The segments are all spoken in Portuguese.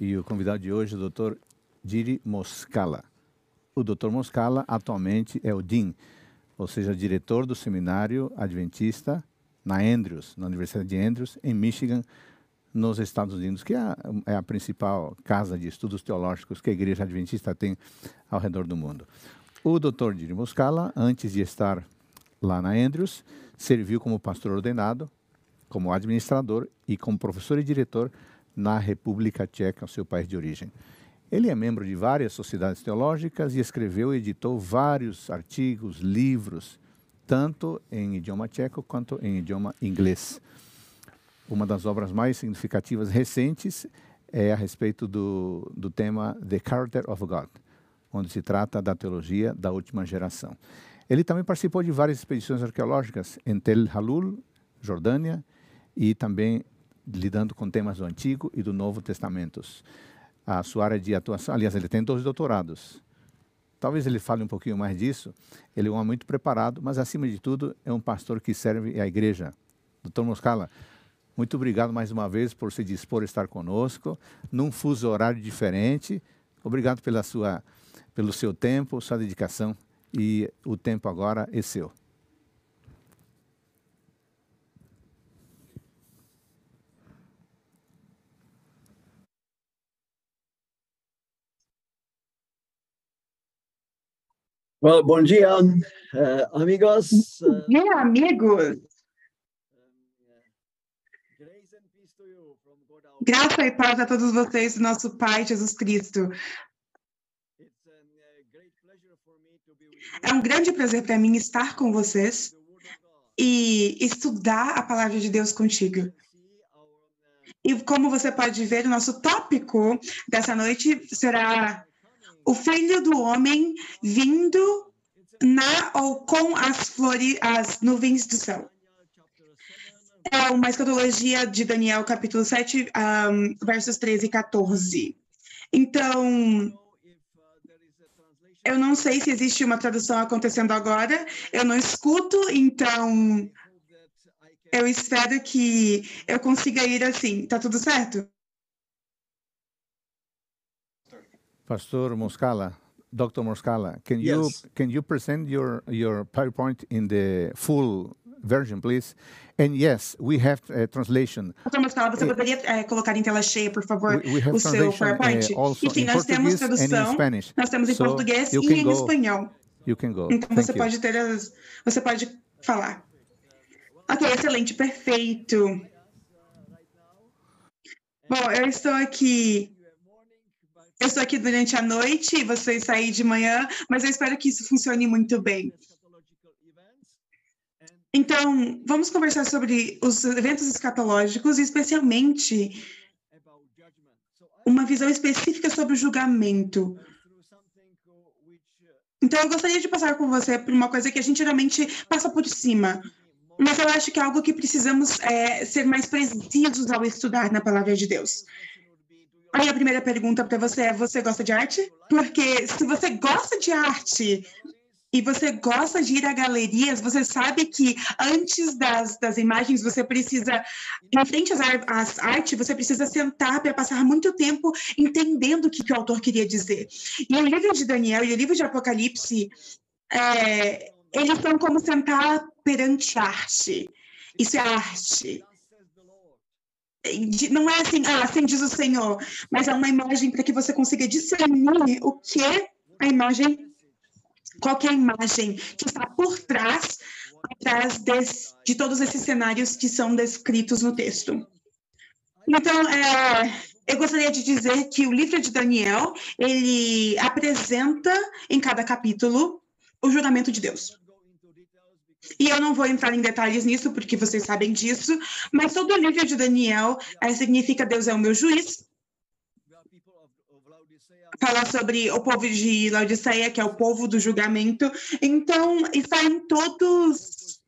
E o convidado de hoje é o Dr. Diri Moscala. O Dr. Moscala atualmente é o Dean, ou seja, diretor do seminário adventista na Andrews, na Universidade de Andrews, em Michigan, nos Estados Unidos, que é a, é a principal casa de estudos teológicos que a Igreja Adventista tem ao redor do mundo. O Dr. Diri Moscala, antes de estar lá na Andrews, serviu como pastor ordenado, como administrador e como professor e diretor na República Tcheca, seu país de origem. Ele é membro de várias sociedades teológicas e escreveu e editou vários artigos, livros, tanto em idioma tcheco quanto em idioma inglês. Uma das obras mais significativas recentes é a respeito do, do tema The Character of God, onde se trata da teologia da última geração. Ele também participou de várias expedições arqueológicas em Tel Halul, Jordânia, e também lidando com temas do Antigo e do Novo Testamentos. A sua área de atuação, aliás, ele tem dois doutorados. Talvez ele fale um pouquinho mais disso. Ele é um homem muito preparado, mas acima de tudo é um pastor que serve à igreja. Doutor Moscala, muito obrigado mais uma vez por se dispor a estar conosco, num fuso horário diferente. Obrigado pela sua, pelo seu tempo, sua dedicação e o tempo agora é seu. Well, bom dia, uh, amigos. Bom dia, amigos. Graça e paz a todos vocês, nosso Pai Jesus Cristo. É um grande prazer para mim estar com vocês e estudar a palavra de Deus contigo. E como você pode ver, o nosso tópico dessa noite será o filho do homem vindo na ou com as flores, as nuvens do céu. É uma escatologia de Daniel, capítulo 7, um, versos 13 e 14. Então, eu não sei se existe uma tradução acontecendo agora, eu não escuto, então eu espero que eu consiga ir assim. Tá tudo certo? Pastor Moscala, Dr. Moscala, can Yes. you can you present your your PowerPoint in the full version, please? And yes, we have a translation. Doutor Moscala, você Eh, poderia eh, colocar em tela cheia, por favor, We, we have o seu translation PowerPoint? uh, also E sim, in nós temos Portuguese and in tradução, Spanish. nós temos em So português you e can em go. espanhol. You can go. Então Thank você you. pode ter as, você pode falar. Ok, excelente, perfeito. Bom, eu estou aqui. Eu estou aqui durante a noite e vocês saem de manhã, mas eu espero que isso funcione muito bem. Então, vamos conversar sobre os eventos escatológicos, e especialmente uma visão específica sobre o julgamento. Então, eu gostaria de passar com você por uma coisa que a gente geralmente passa por cima, mas eu acho que é algo que precisamos é, ser mais precisos ao estudar na palavra de Deus. Aí a primeira pergunta para você é: você gosta de arte? Porque se você gosta de arte e você gosta de ir a galerias, você sabe que antes das, das imagens você precisa, em frente às, às artes, você precisa sentar para passar muito tempo entendendo o que, que o autor queria dizer. E o livro de Daniel e o livro de Apocalipse, é, eles são como sentar perante arte. Isso é arte. Não é assim, ah, assim diz o Senhor, mas é uma imagem para que você consiga discernir o que a imagem qual é a imagem que está por trás, atrás des- de todos esses cenários que são descritos no texto. Então, é, eu gostaria de dizer que o livro de Daniel, ele apresenta em cada capítulo o julgamento de Deus. E eu não vou entrar em detalhes nisso, porque vocês sabem disso, mas todo o livro de Daniel eh, significa Deus é o meu juiz, fala sobre o povo de Laodiceia, que é o povo do julgamento. Então, está em todos.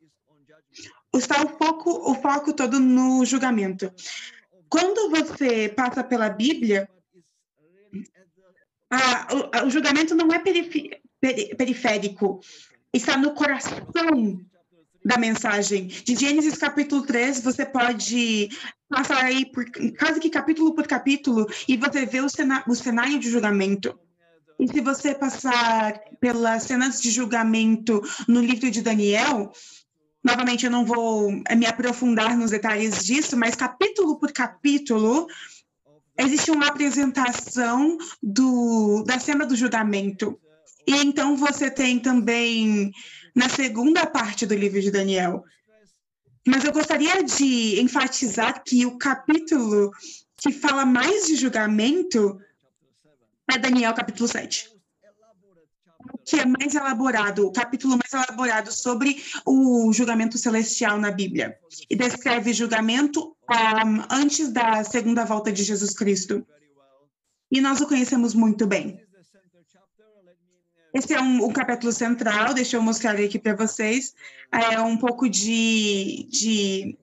Está o foco, o foco todo no julgamento. Quando você passa pela Bíblia, a- o, a- o julgamento não é perifi- peri- periférico, está no coração da mensagem. De Gênesis capítulo 3, você pode passar aí por quase que capítulo por capítulo e você vê o, cena, o cenário de julgamento. E se você passar pelas cenas de julgamento no livro de Daniel, novamente eu não vou me aprofundar nos detalhes disso, mas capítulo por capítulo existe uma apresentação do, da cena do julgamento. E então você tem também na segunda parte do livro de Daniel. Mas eu gostaria de enfatizar que o capítulo que fala mais de julgamento é Daniel capítulo 7. Que é mais elaborado, o capítulo mais elaborado sobre o julgamento celestial na Bíblia. E descreve julgamento um, antes da segunda volta de Jesus Cristo. E nós o conhecemos muito bem. Esse é um, um capítulo central, deixa eu mostrar aqui para vocês. É um pouco de, de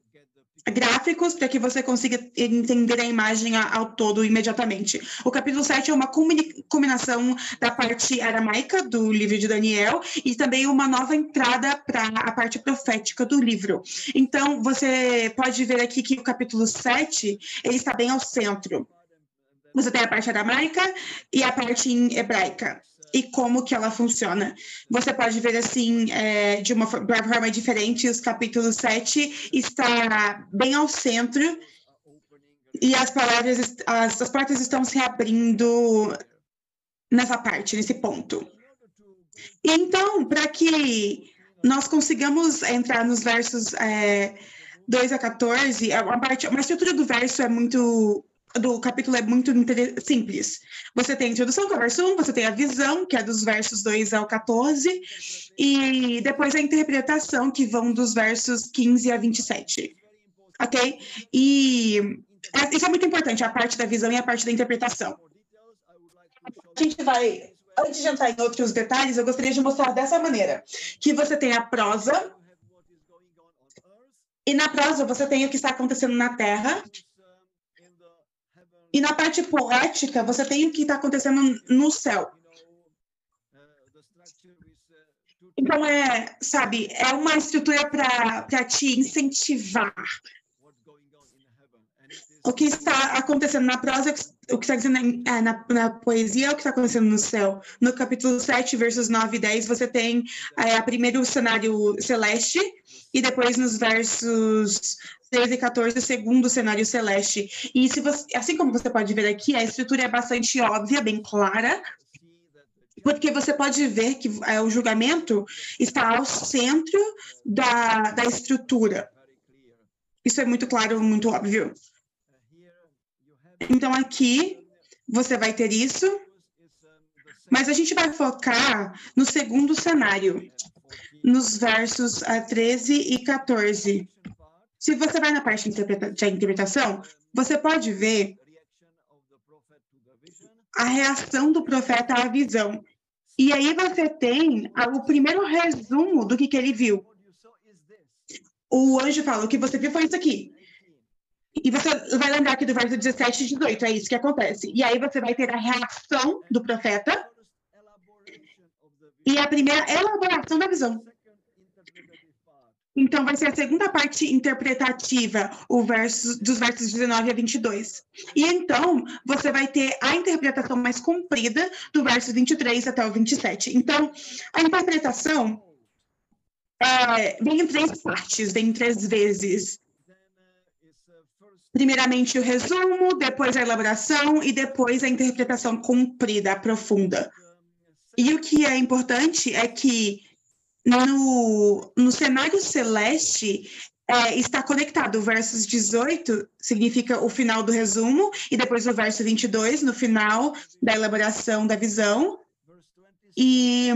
gráficos para que você consiga entender a imagem ao todo imediatamente. O capítulo 7 é uma combinação da parte aramaica do livro de Daniel e também uma nova entrada para a parte profética do livro. Então, você pode ver aqui que o capítulo 7 ele está bem ao centro. Você tem a parte aramaica e a parte hebraica e como que ela funciona. Você pode ver assim, é, de uma forma diferente, os capítulos 7 está bem ao centro e as palavras, as, as portas estão se abrindo nessa parte, nesse ponto. Então, para que nós consigamos entrar nos versos é, 2 a 14, a, parte, uma estrutura do verso é muito do capítulo é muito simples. Você tem a introdução, que é o verso 1, você tem a visão, que é dos versos 2 ao 14, e depois a interpretação, que vão dos versos 15 a 27. Ok? E é, isso é muito importante, a parte da visão e a parte da interpretação. A gente vai, antes de entrar em outros detalhes, eu gostaria de mostrar dessa maneira, que você tem a prosa, e na prosa você tem o que está acontecendo na Terra, e na parte poética, você tem o que está acontecendo no céu. Então, é, sabe, é uma estrutura para te incentivar. O que está acontecendo na prosa, o que está acontecendo é, na, na, poesia, é o que está acontecendo no céu. No capítulo 7, versos 9 e 10, você tem é, primeiro cenário celeste, e depois nos versos 13 e 14, o segundo cenário celeste. E se você, assim como você pode ver aqui, a estrutura é bastante óbvia, bem clara, porque você pode ver que é, o julgamento está ao centro da, da estrutura. Isso é muito claro, muito óbvio. Então, aqui você vai ter isso, mas a gente vai focar no segundo cenário, nos versos 13 e 14. Se você vai na parte de interpretação, você pode ver a reação do profeta à visão. E aí você tem o primeiro resumo do que, que ele viu. O anjo fala: o que você viu foi isso aqui. E você vai lembrar aqui do verso 17 e 18, é isso que acontece. E aí você vai ter a reação do profeta e a primeira elaboração da visão. Então, vai ser a segunda parte interpretativa, o verso, dos versos 19 a 22. E então, você vai ter a interpretação mais comprida do verso 23 até o 27. Então, a interpretação é, vem em três partes, vem em três vezes. Primeiramente o resumo, depois a elaboração e depois a interpretação comprida, profunda. E o que é importante é que no, no cenário celeste é, está conectado. O verso 18 significa o final do resumo, e depois o verso 22, no final da elaboração da visão. E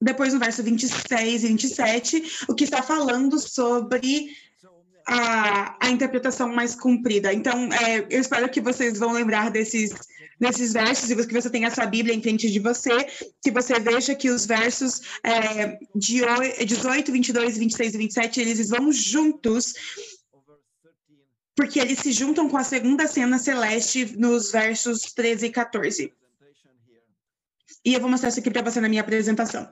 depois no verso 26 e 27, o que está falando sobre a, a interpretação mais cumprida. Então, é, eu espero que vocês vão lembrar desses nesses versos, e que você tenha essa Bíblia em frente de você, que você veja que os versos é, de 18, 22, 26 e 27, eles vão juntos, porque eles se juntam com a segunda cena celeste nos versos 13 e 14. E eu vou mostrar isso aqui para você na minha apresentação.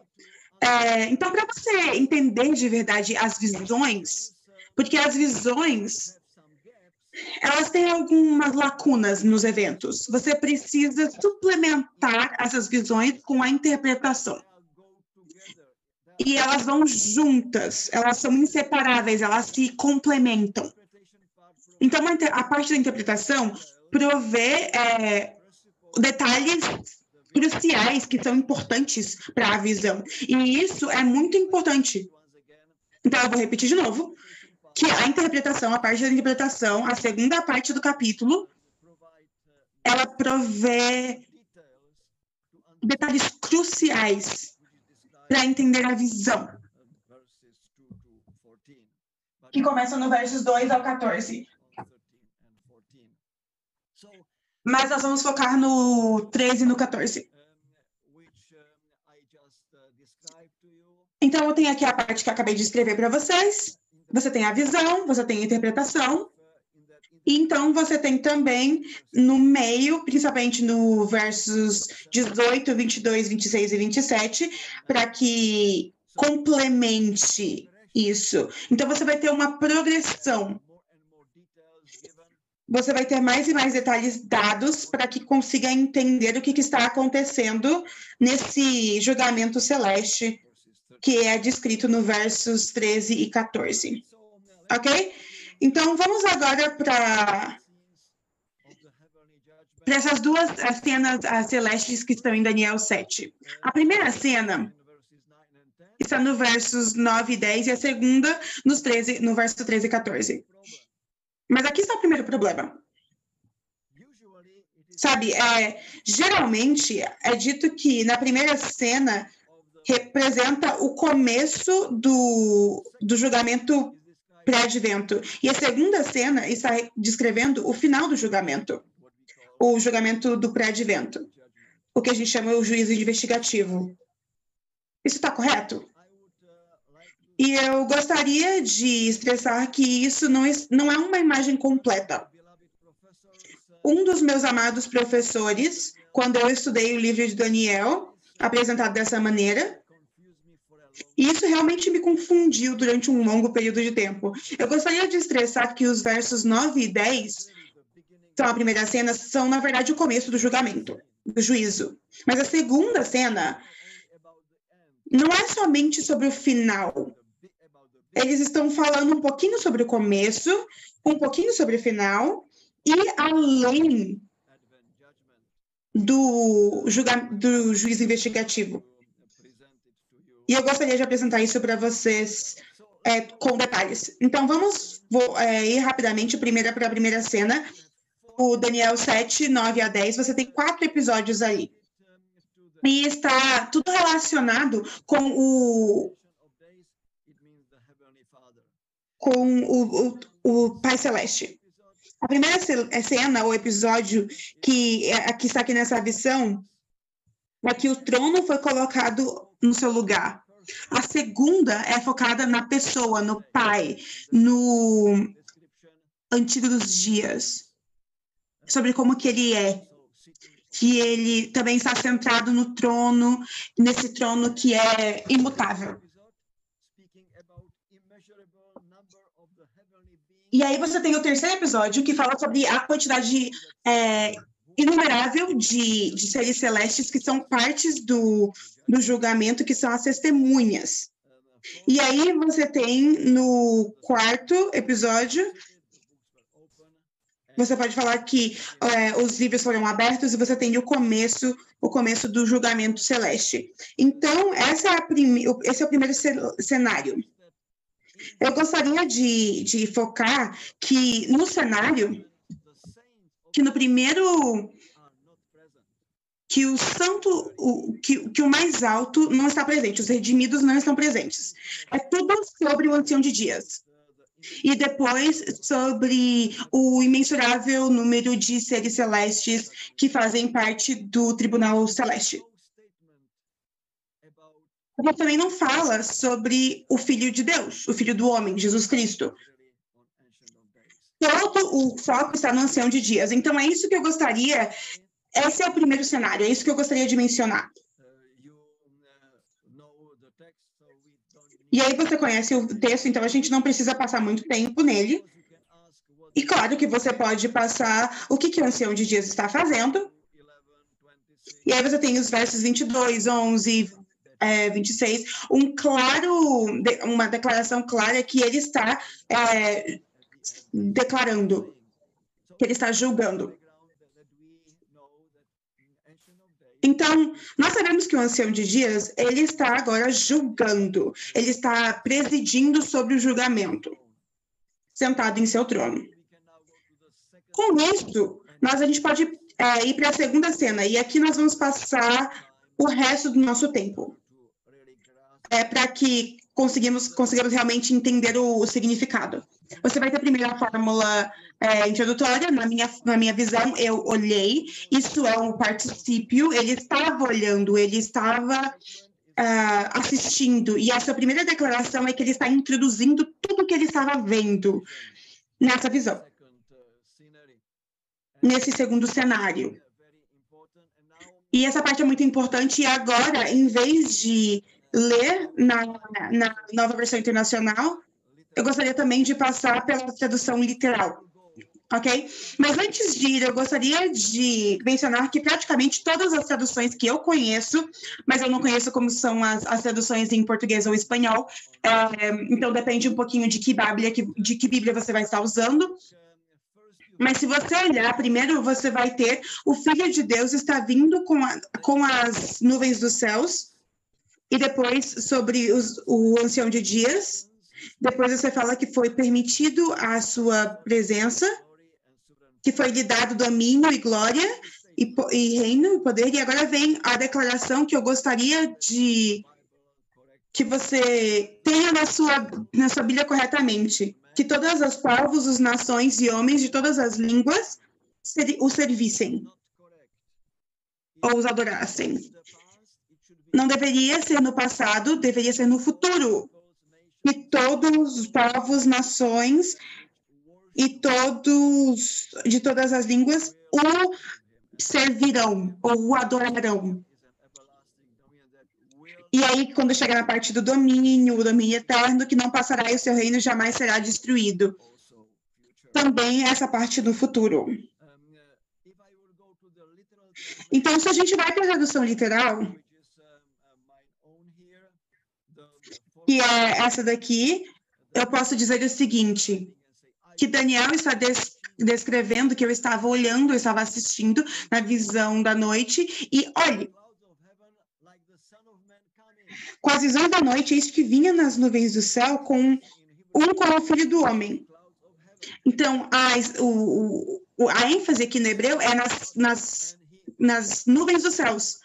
É, então, para você entender de verdade as visões, porque as visões elas têm algumas lacunas nos eventos. Você precisa suplementar essas visões com a interpretação. E elas vão juntas, elas são inseparáveis, elas se complementam. Então, a parte da interpretação provê é, detalhes cruciais que são importantes para a visão. E isso é muito importante. Então, eu vou repetir de novo que a interpretação, a parte da interpretação, a segunda parte do capítulo, ela provê detalhes cruciais para entender a visão. Que começa no versos 2 ao 14. Mas nós vamos focar no 13 e no 14. Então, eu tenho aqui a parte que eu acabei de escrever para vocês. Você tem a visão, você tem a interpretação. Então, você tem também no meio, principalmente no versos 18, 22, 26 e 27, para que complemente isso. Então, você vai ter uma progressão. Você vai ter mais e mais detalhes dados para que consiga entender o que, que está acontecendo nesse julgamento celeste que é descrito no versos 13 e 14. Ok? Então, vamos agora para para essas duas cenas as celestes que estão em Daniel 7. A primeira cena está no versos 9 e 10 e a segunda nos 13, no verso 13 e 14. Mas aqui está o primeiro problema. Sabe, é, geralmente é dito que na primeira cena representa o começo do, do julgamento pré-advento. E a segunda cena está descrevendo o final do julgamento, o julgamento do pré-advento, o que a gente chama o juízo investigativo. Isso está correto? E eu gostaria de expressar que isso não não é uma imagem completa. Um dos meus amados professores, quando eu estudei o livro de Daniel, apresentado dessa maneira. E isso realmente me confundiu durante um longo período de tempo. Eu gostaria de estressar que os versos 9 e 10 são a primeira cena, são, na verdade, o começo do julgamento, do juízo. Mas a segunda cena não é somente sobre o final. Eles estão falando um pouquinho sobre o começo, um pouquinho sobre o final, e além do, do juiz investigativo. E eu gostaria de apresentar isso para vocês é, com detalhes. Então, vamos vou, é, ir rapidamente primeiro para a primeira cena. O Daniel 7, 9 a 10, você tem quatro episódios aí. E está tudo relacionado com o com o, o, o Pai Celeste. A primeira é cena, ou episódio, que, é, que está aqui nessa visão, é que o trono foi colocado no seu lugar. A segunda é focada na pessoa, no pai, no antigo dos dias, sobre como que ele é, que ele também está centrado no trono, nesse trono que é imutável. E aí você tem o terceiro episódio que fala sobre a quantidade é, inumerável de, de seres celestes que são partes do, do julgamento, que são as testemunhas. E aí você tem no quarto episódio, você pode falar que é, os livros foram abertos e você tem o começo, o começo do julgamento celeste. Então, essa é prime, esse é o primeiro cenário. Eu gostaria de, de focar que no cenário, que no primeiro que o santo, o, que, que o mais alto não está presente, os redimidos não estão presentes. É tudo sobre o ancião de dias. E depois sobre o imensurável número de seres celestes que fazem parte do tribunal celeste mas também não fala sobre o Filho de Deus, o Filho do Homem, Jesus Cristo. Todo o foco está no ancião de dias. Então, é isso que eu gostaria. Esse é o primeiro cenário, é isso que eu gostaria de mencionar. E aí você conhece o texto, então a gente não precisa passar muito tempo nele. E claro que você pode passar o que, que o ancião de dias está fazendo. E aí você tem os versos 22, 11, é, 26, um claro, uma declaração clara que ele está é, declarando, que ele está julgando. Então, nós sabemos que o ancião de dias, ele está agora julgando, ele está presidindo sobre o julgamento, sentado em seu trono. Com isso, nós a gente pode é, ir para a segunda cena, e aqui nós vamos passar o resto do nosso tempo. É para que conseguimos, conseguimos realmente entender o, o, significado. Você vai ter a fórmula é, introdutória, na minha, na minha visão, eu olhei, isso é um particípio, ele estava olhando, ele estava uh, assistindo, e essa primeira declaração é que ele está introduzindo tudo que ele estava vendo nessa visão nesse segundo cenário. E essa parte é muito importante. E agora, em vez de ler na, na nova versão internacional, eu gostaria também de passar pela tradução literal. Ok? Mas antes de ir, eu gostaria de mencionar que praticamente todas as traduções que eu conheço, mas eu não conheço como são as, as traduções em português ou espanhol, é, então depende um pouquinho de que, Bíblia, de que Bíblia você vai estar usando. Mas se você olhar, primeiro você vai ter o Filho de Deus está vindo com, a, com as nuvens dos céus, e depois sobre os, o ancião de dias. Depois você fala que foi permitido a sua presença, que foi lhe dado domínio e glória, e, e reino e poder. E agora vem a declaração que eu gostaria de que você tenha na sua, na sua Bíblia corretamente que todas as povos, as nações e homens de todas as línguas o servissem ou os adorassem. Não deveria ser no passado, deveria ser no futuro. E todos os povos, nações e todos de todas as línguas o servirão ou o adorarão. E aí, quando chegar na parte do domínio, o domínio eterno, que não passará e o seu reino jamais será destruído. Também essa parte do futuro. Então, se a gente vai para a tradução literal, que é essa daqui, eu posso dizer o seguinte, que Daniel está des descrevendo que eu estava olhando, eu estava assistindo na visão da noite, e olhe, com as visões da noite, eis que vinha nas nuvens do céu com um como filho do homem. Então, a, o, o, a ênfase aqui no hebreu é nas, nas, nas nuvens dos céus.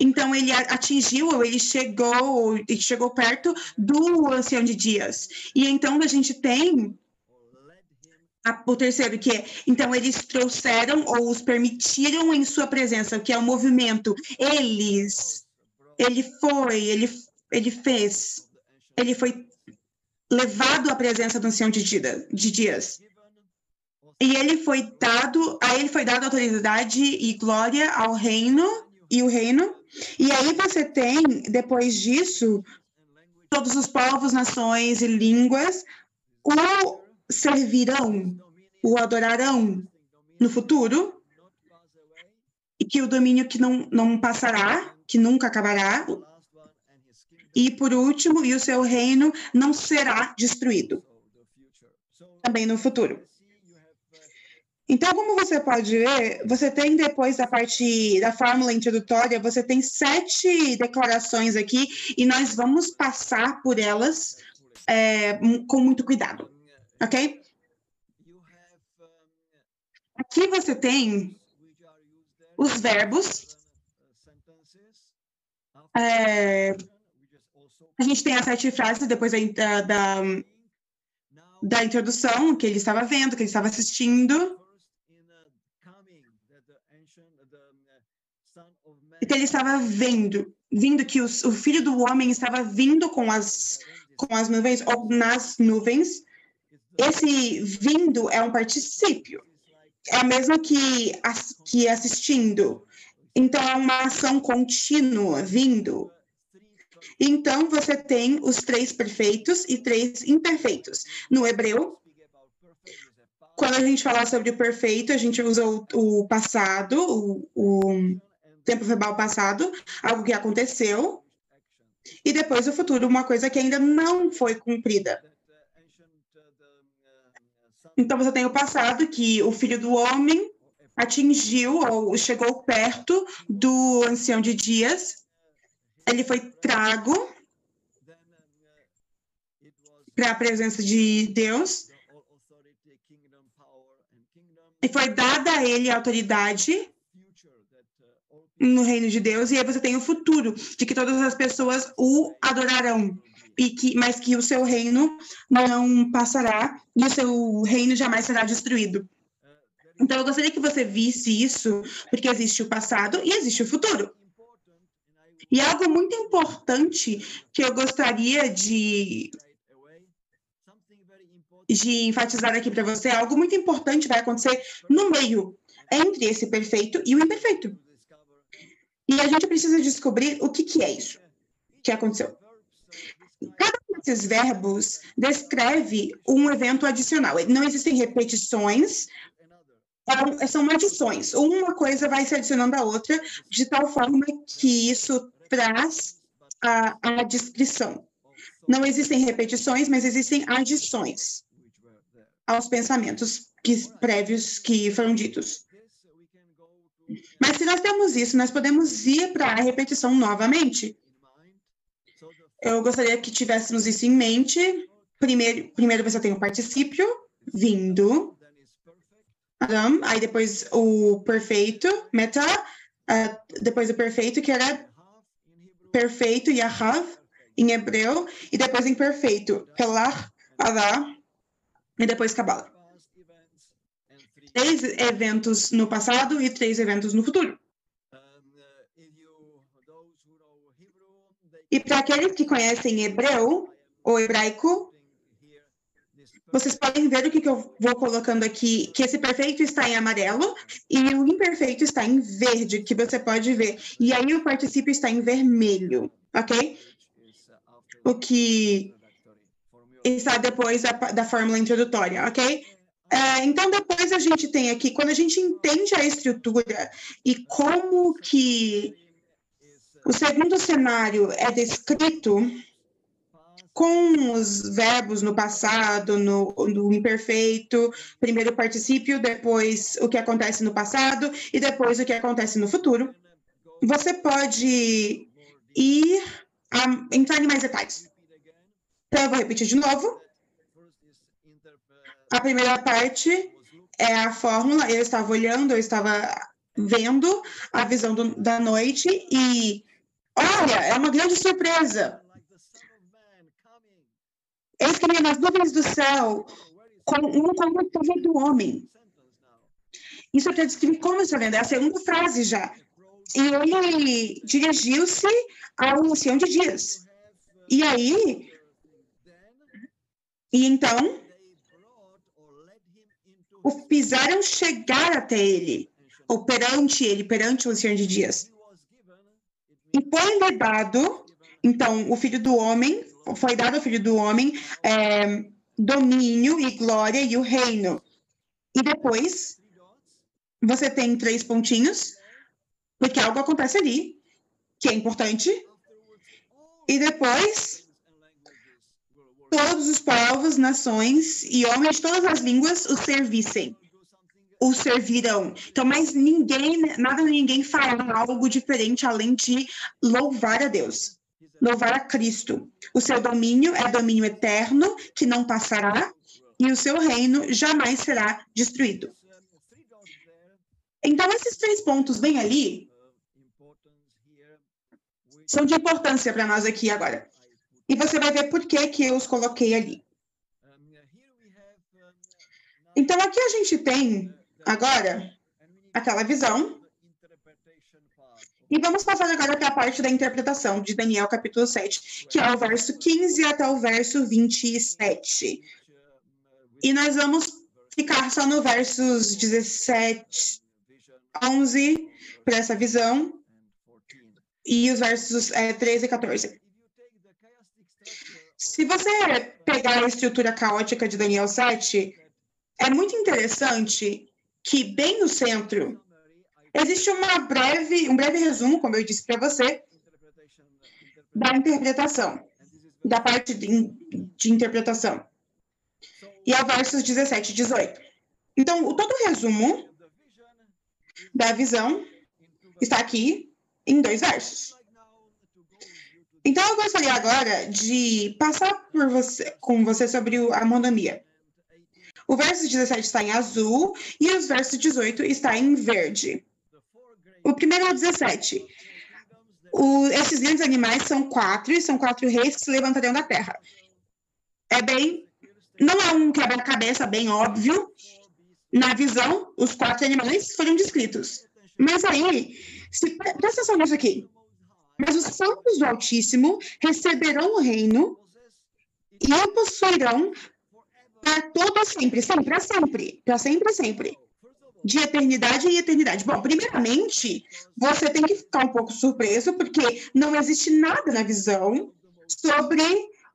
Então, ele atingiu, ou ele chegou, ele chegou perto do ancião de dias. E então, a gente tem a, o terceiro, que é, então, eles trouxeram ou os permitiram em sua presença, que é o movimento. Eles ele foi, ele, ele fez, ele foi levado à presença do ancião de, de dias. E ele foi dado, a ele foi dada autoridade e glória ao reino e o reino. E aí você tem, depois disso, todos os povos, nações e línguas o servirão, o adorarão no futuro, e que o domínio que não, não passará, que nunca acabará. E por último, e o seu reino não será destruído. Também no futuro. Então, como você pode ver, você tem depois da parte da fórmula introdutória, você tem sete declarações aqui e nós vamos passar por elas é, com muito cuidado, ok? Aqui você tem os verbos é, a gente tem as sete frases depois da, da, da introdução, que ele estava vendo, que ele estava assistindo. E que ele estava vendo, vindo que os, o filho do homem estava vindo com as, com as nuvens, ou nas nuvens. Esse vindo é um particípio. É o mesmo que, que assistindo. Então, é uma ação contínua vindo. Então, você tem os três perfeitos e três imperfeitos. No hebreu, quando a gente fala sobre o perfeito, a gente usa o, o passado, o, o tempo verbal passado, algo que aconteceu, e depois o futuro, uma coisa que ainda não foi cumprida. Então você tem o passado, que o filho do homem atingiu ou chegou perto do ancião de dias, ele foi trago para a presença de Deus e foi dada a ele a autoridade no reino de Deus, e aí você tem o futuro, de que todas as pessoas o adorarão, e que, mas que o seu reino não passará, e o seu reino jamais será destruído. Então, eu gostaria que você visse isso, porque existe o passado e existe o futuro. E algo muito importante que eu gostaria de, de enfatizar aqui para você, algo muito importante vai acontecer no meio, entre esse perfeito e o imperfeito. E a gente precisa descobrir o que, que é isso que aconteceu. Cada um desses verbos descreve um evento adicional. Não existem repetições, são adições. Uma coisa vai se adicionando à outra, de tal forma que isso traz a, a descrição. Não existem repetições, mas existem adições aos pensamentos que, prévios que foram ditos. Mas se nós temos isso, nós podemos ir para a repetição novamente. Eu gostaria que tivéssemos isso em mente. Primeiro, primeiro você tem o particípio, vindo. Adam, aí depois o perfeito, meta, uh, depois o perfeito, que era perfeito, yahav, em hebreu, e depois imperfeito, pelar, alá, e depois kabbalah três eventos no passado e três eventos no futuro. E para aqueles que conhecem hebreu ou hebraico, vocês podem ver o que, que eu vou colocando aqui, que esse perfeito está em amarelo e o imperfeito está em verde, que você pode ver. E aí o particípio está em vermelho, ok? O que está depois da, da fórmula introdutória, ok? É, então, depois a gente tem aqui, quando a gente entende a estrutura e como que o segundo cenário é descrito com os verbos no passado, no, no, imperfeito, primeiro o particípio, depois o que acontece no passado e depois o que acontece no futuro. Você pode ir a, entrar em mais detalhes. Então, eu vou repetir de novo. A primeira parte é a fórmula, eu estava olhando, eu estava vendo a visão do, da noite e olha, é uma grande surpresa. Eis que nas nuvens do céu, com um como do homem. Isso é para descrever como está vendo, é a segunda frase já. E ele dirigiu-se ao ancião de dias. E aí, e então, o fizeram chegar até ele, ou perante ele, perante o Senhor de Dias. E foi-lhe dado, então, o filho do homem, foi dado ao filho do homem é, domínio e glória e o reino. E depois, você tem três pontinhos, porque algo acontece ali, que é importante. E depois, todos os povos, nações e homens de todas as línguas o servissem, o servirão. Então, mas ninguém, nada ninguém fará algo diferente além de louvar a Deus, louvar a Cristo. O seu domínio é domínio eterno, que não passará, e o seu reino jamais será destruído. Então, esses três pontos bem ali são de importância para nós aqui agora. E você vai ver por que, que eu os coloquei ali. Então, aqui a gente tem, agora, aquela visão. E vamos passar agora para a parte da interpretação de Daniel, capítulo 7, que é o verso 15 até o verso 27. E nós vamos ficar só no versos 17, 11, para essa visão, e os versos é, 13 e 14. Se você pegar a estrutura caótica de Daniel 7, é muito interessante que bem no centro existe uma breve, um breve resumo, como eu disse para você, da interpretação, da parte de, de interpretação. E é versos 17 e 18. Então, o todo o resumo da visão está aqui em dois versos. Então, eu gostaria agora de passar por você, com você sobre a monomia. O verso 17 está em azul e os versos 18 está em verde. O primeiro é o 17. O, esses grandes animais são quatro, e são quatro reis que se levantariam da terra. É bem. Não é um quebra-cabeça bem óbvio. Na visão, os quatro animais foram descritos. Mas aí, se, presta atenção nisso aqui. Mas os santos do Altíssimo receberão o reino e o possuirão para todo sempre, sempre, para sempre, para sempre, sempre. De eternidade em eternidade. Bom, primeiramente, você tem que ficar um pouco surpreso, porque não existe nada na visão sobre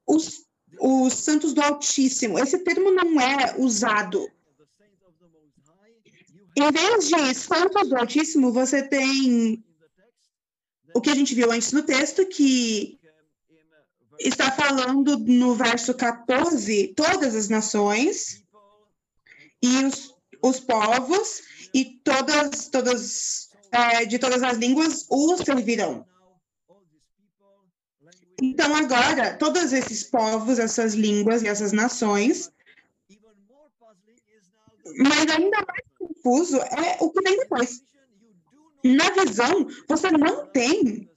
os, os santos do Altíssimo. Esse termo não é usado. Em vez de santos do Altíssimo, você tem o que a gente viu antes no texto, que está falando no verso 14, todas as nações e os, os povos e todas, todas é, de todas as línguas o servirão. Então, agora, todos esses povos, essas línguas e essas nações, mas ainda mais confuso é o que vem depois. Na visão, você não tem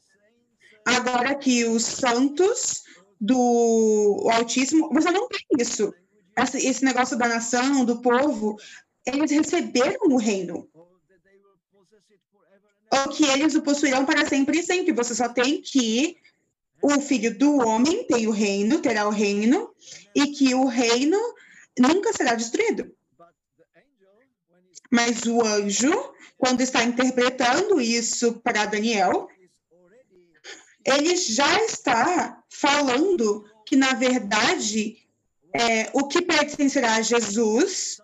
agora que os santos do Altíssimo, você não tem isso. Esse, esse negócio da nação, do povo, eles receberam o reino. Ou que eles o possuirão para sempre e sempre. Você só tem que o filho do homem tem o reino, terá o reino, e que o reino nunca será destruído. Mas o anjo, quando está interpretando isso para Daniel, ele já está falando que, na verdade, é, o que pertencerá a Jesus,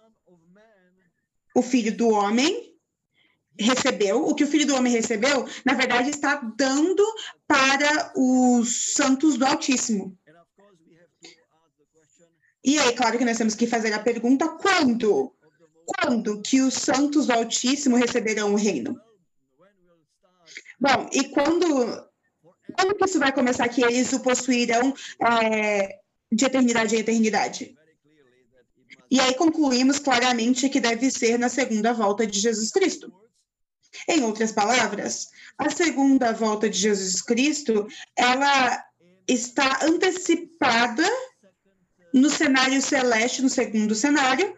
o filho do homem, recebeu, o que o filho do homem recebeu, na verdade, está dando para os santos do Altíssimo. E aí, claro que nós temos que fazer a pergunta: quando? Quando que os santos do Altíssimo receberão o reino? Bom, e quando quando que isso vai começar que eles o possuirão é, de eternidade em eternidade? E aí concluímos claramente que deve ser na segunda volta de Jesus Cristo. Em outras palavras, a segunda volta de Jesus Cristo, ela está antecipada no cenário celeste, no segundo cenário,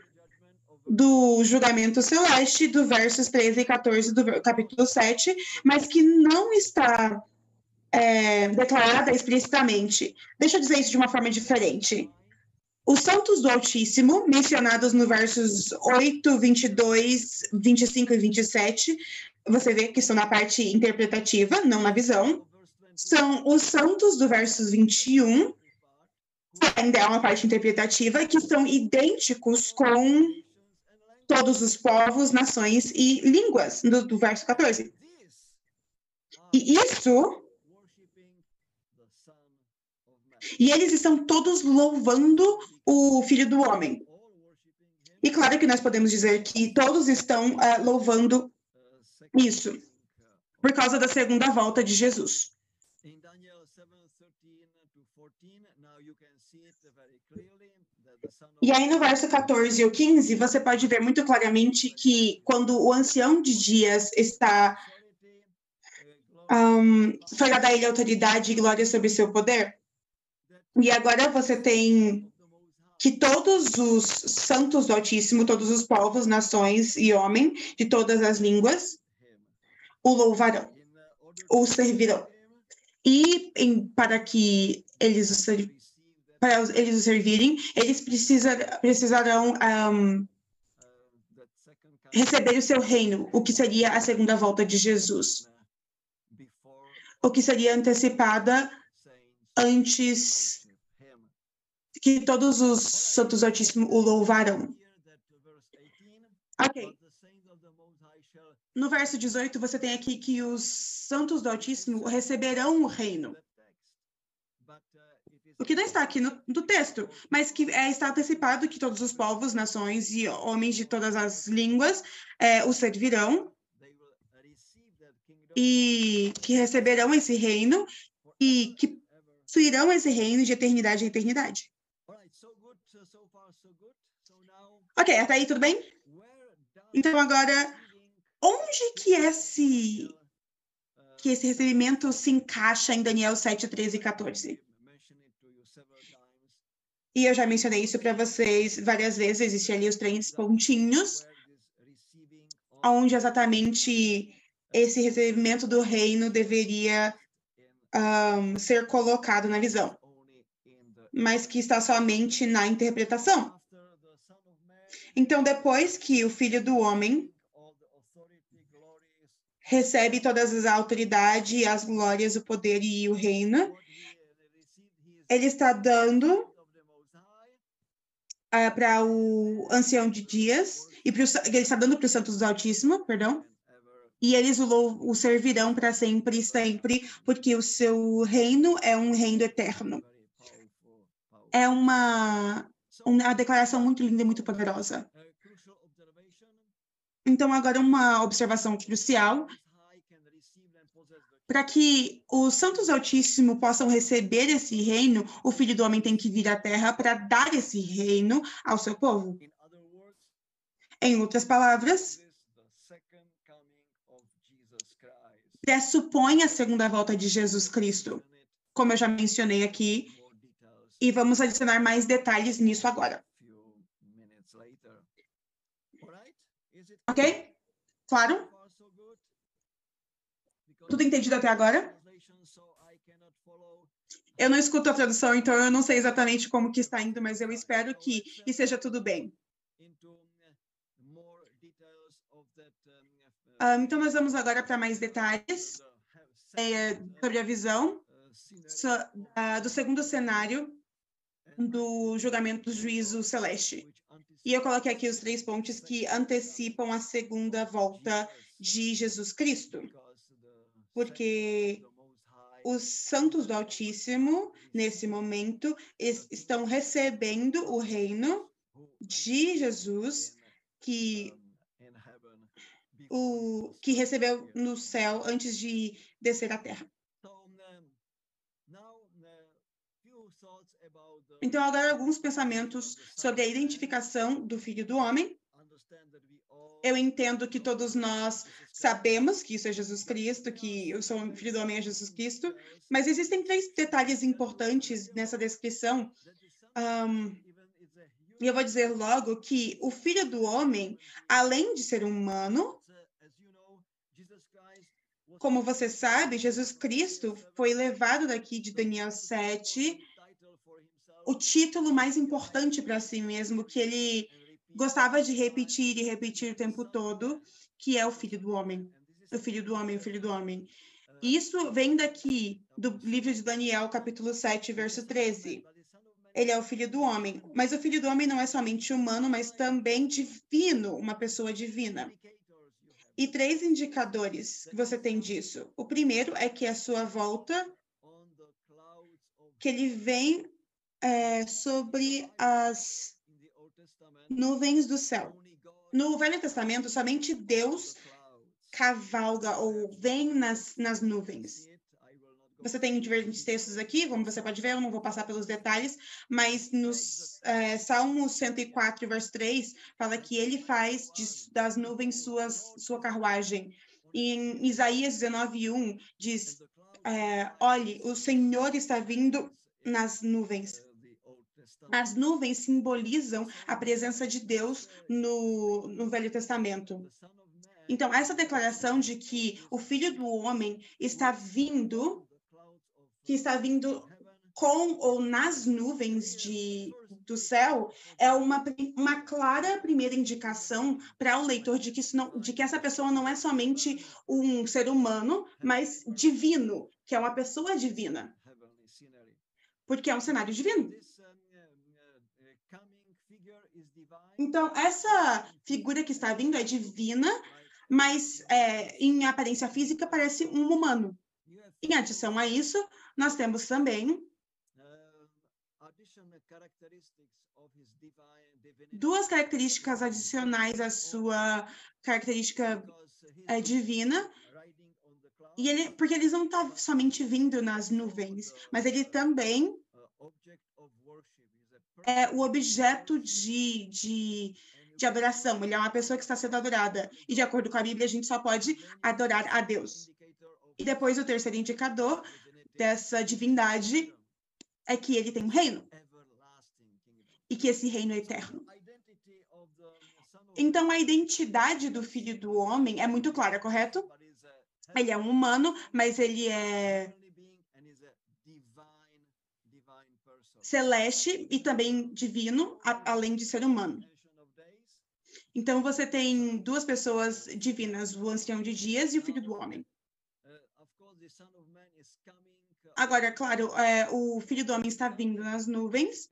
do julgamento celeste, do versos 13 e 14 do capítulo 7, mas que não está é, declarada explicitamente. Deixa eu dizer isso de uma forma diferente. Os santos do Altíssimo, mencionados no versos 8, 22, 25 e 27, você vê que estão na parte interpretativa, não na visão. São os santos do versos 21, que ainda é uma parte interpretativa, que são idênticos com todos os povos, nações e línguas, do, do verso 14. E isso E eles estão todos louvando o Filho do Homem. E claro que nós podemos dizer que todos estão uh, louvando isso, por causa da segunda volta de Jesus. E aí no verso 14 ou 15, você pode ver muito claramente que quando o ancião de dias está um, foi a ele autoridade e glória sobre seu poder, e agora você tem que todos os santos do Altíssimo, todos os povos, nações e homens de todas as línguas o louvarão, o servirão. E em, para que eles o, para eles servirem, eles precisa, precisarão um, receber o seu reino, o que seria a segunda volta de Jesus. O que seria antecipada antes que todos os santos altíssimos o louvarão. Ok. No verso 18, você tem aqui que os santos do Altíssimo receberão o reino. O que não está aqui no, no texto, mas que é, está antecipado que todos os povos, nações e homens de todas as línguas é, o servirão e que receberão esse reino e que possuirão esse reino de eternidade em eternidade. Ok, até aí tudo bem? Então agora, onde que esse que esse recebimento se encaixa em Daniel 7, 13 e 14? E eu já mencionei isso para vocês várias vezes, existem ali os três pontinhos, onde exatamente esse recebimento do reino deveria um, ser colocado na visão, mas que está somente na interpretação. Então, depois que o filho do homem recebe todas as autoridades, as glórias, o poder e o reino, ele está dando uh, para o ancião de dias, e pro, ele está dando para os santos do Altíssimo, perdão, e eles o, o servirão para sempre e sempre, porque o seu reino é um reino eterno. É uma, uma declaração muito linda e muito poderosa. Então, agora uma observação crucial. Para que os santos altíssimos possam receber esse reino, o Filho do Homem tem que vir à Terra para dar esse reino ao seu povo. Em outras palavras, pressupõe a segunda volta de Jesus Cristo, como eu já mencionei aqui, e vamos adicionar mais detalhes nisso agora. Ok? Claro? Tudo entendido até agora? Eu não escuto a tradução, então eu não sei exatamente como que está indo, mas eu espero que esteja tudo bem. Um, então, nós vamos agora para mais detalhes é, sobre a visão so, uh, do segundo cenário do julgamento do juízo celeste. E eu coloquei aqui os três pontos que antecipam a segunda volta de Jesus Cristo. Porque os santos do Altíssimo, nesse momento, estão recebendo o reino de Jesus, que o que recebeu no céu antes de descer à terra. Então, agora alguns pensamentos sobre a identificação do Filho do Homem. Eu entendo que todos nós sabemos que isso é Jesus Cristo, que eu sou o Filho do Homem é Jesus Cristo, mas existem três detalhes importantes nessa descrição. Um, e eu vou dizer logo que o Filho do Homem, além de ser humano, como você sabe, Jesus Cristo foi levado daqui de Daniel 7, o título mais importante para si mesmo, que ele gostava de repetir e repetir o tempo todo, que é o Filho do Homem. O Filho do Homem, o Filho do Homem. Isso vem daqui, do livro de Daniel, capítulo 7, verso 13. Ele é o Filho do Homem. Mas o Filho do Homem não é somente humano, mas também divino, uma pessoa divina. E três indicadores que você tem disso. O primeiro é que a sua volta, que ele vem é, sobre as nuvens do céu. No Velho Testamento, somente Deus cavalga ou vem nas, nas nuvens. Você tem diferentes textos aqui, como você pode ver, eu não vou passar pelos detalhes, mas nos é, Salmos 104, verso 3, fala que ele faz de, das nuvens suas, sua carruagem. E em Isaías 19, 1, diz, é, olhe, o Senhor está vindo nas nuvens. As nuvens simbolizam a presença de Deus no, no Velho Testamento. Então, essa declaração de que o Filho do Homem está vindo que está vindo com ou nas nuvens de, do céu é uma, uma clara primeira indicação para o leitor de que, isso não, de que essa pessoa não é somente um ser humano, mas divino, que é uma pessoa divina. Porque é um cenário divino. Então, essa figura que está vindo é divina, mas é, em aparência física parece um humano. Em adição a isso, nós temos também duas características adicionais à sua característica é, divina. E ele, porque eles não estão tá somente vindo nas nuvens, mas ele também é o objeto de, de, de adoração. Ele é uma pessoa que está sendo adorada. E de acordo com a Bíblia, a gente só pode adorar a Deus. E depois o terceiro indicador dessa divindade é que ele tem um reino e que esse reino é eterno. Então, a identidade do filho do homem é muito clara, correto? Ele é um humano, mas ele é celeste e também divino, a, além de ser humano. Então, você tem duas pessoas divinas, o ancião de dias e o filho do homem. Agora, claro, é, o filho do homem está vindo nas nuvens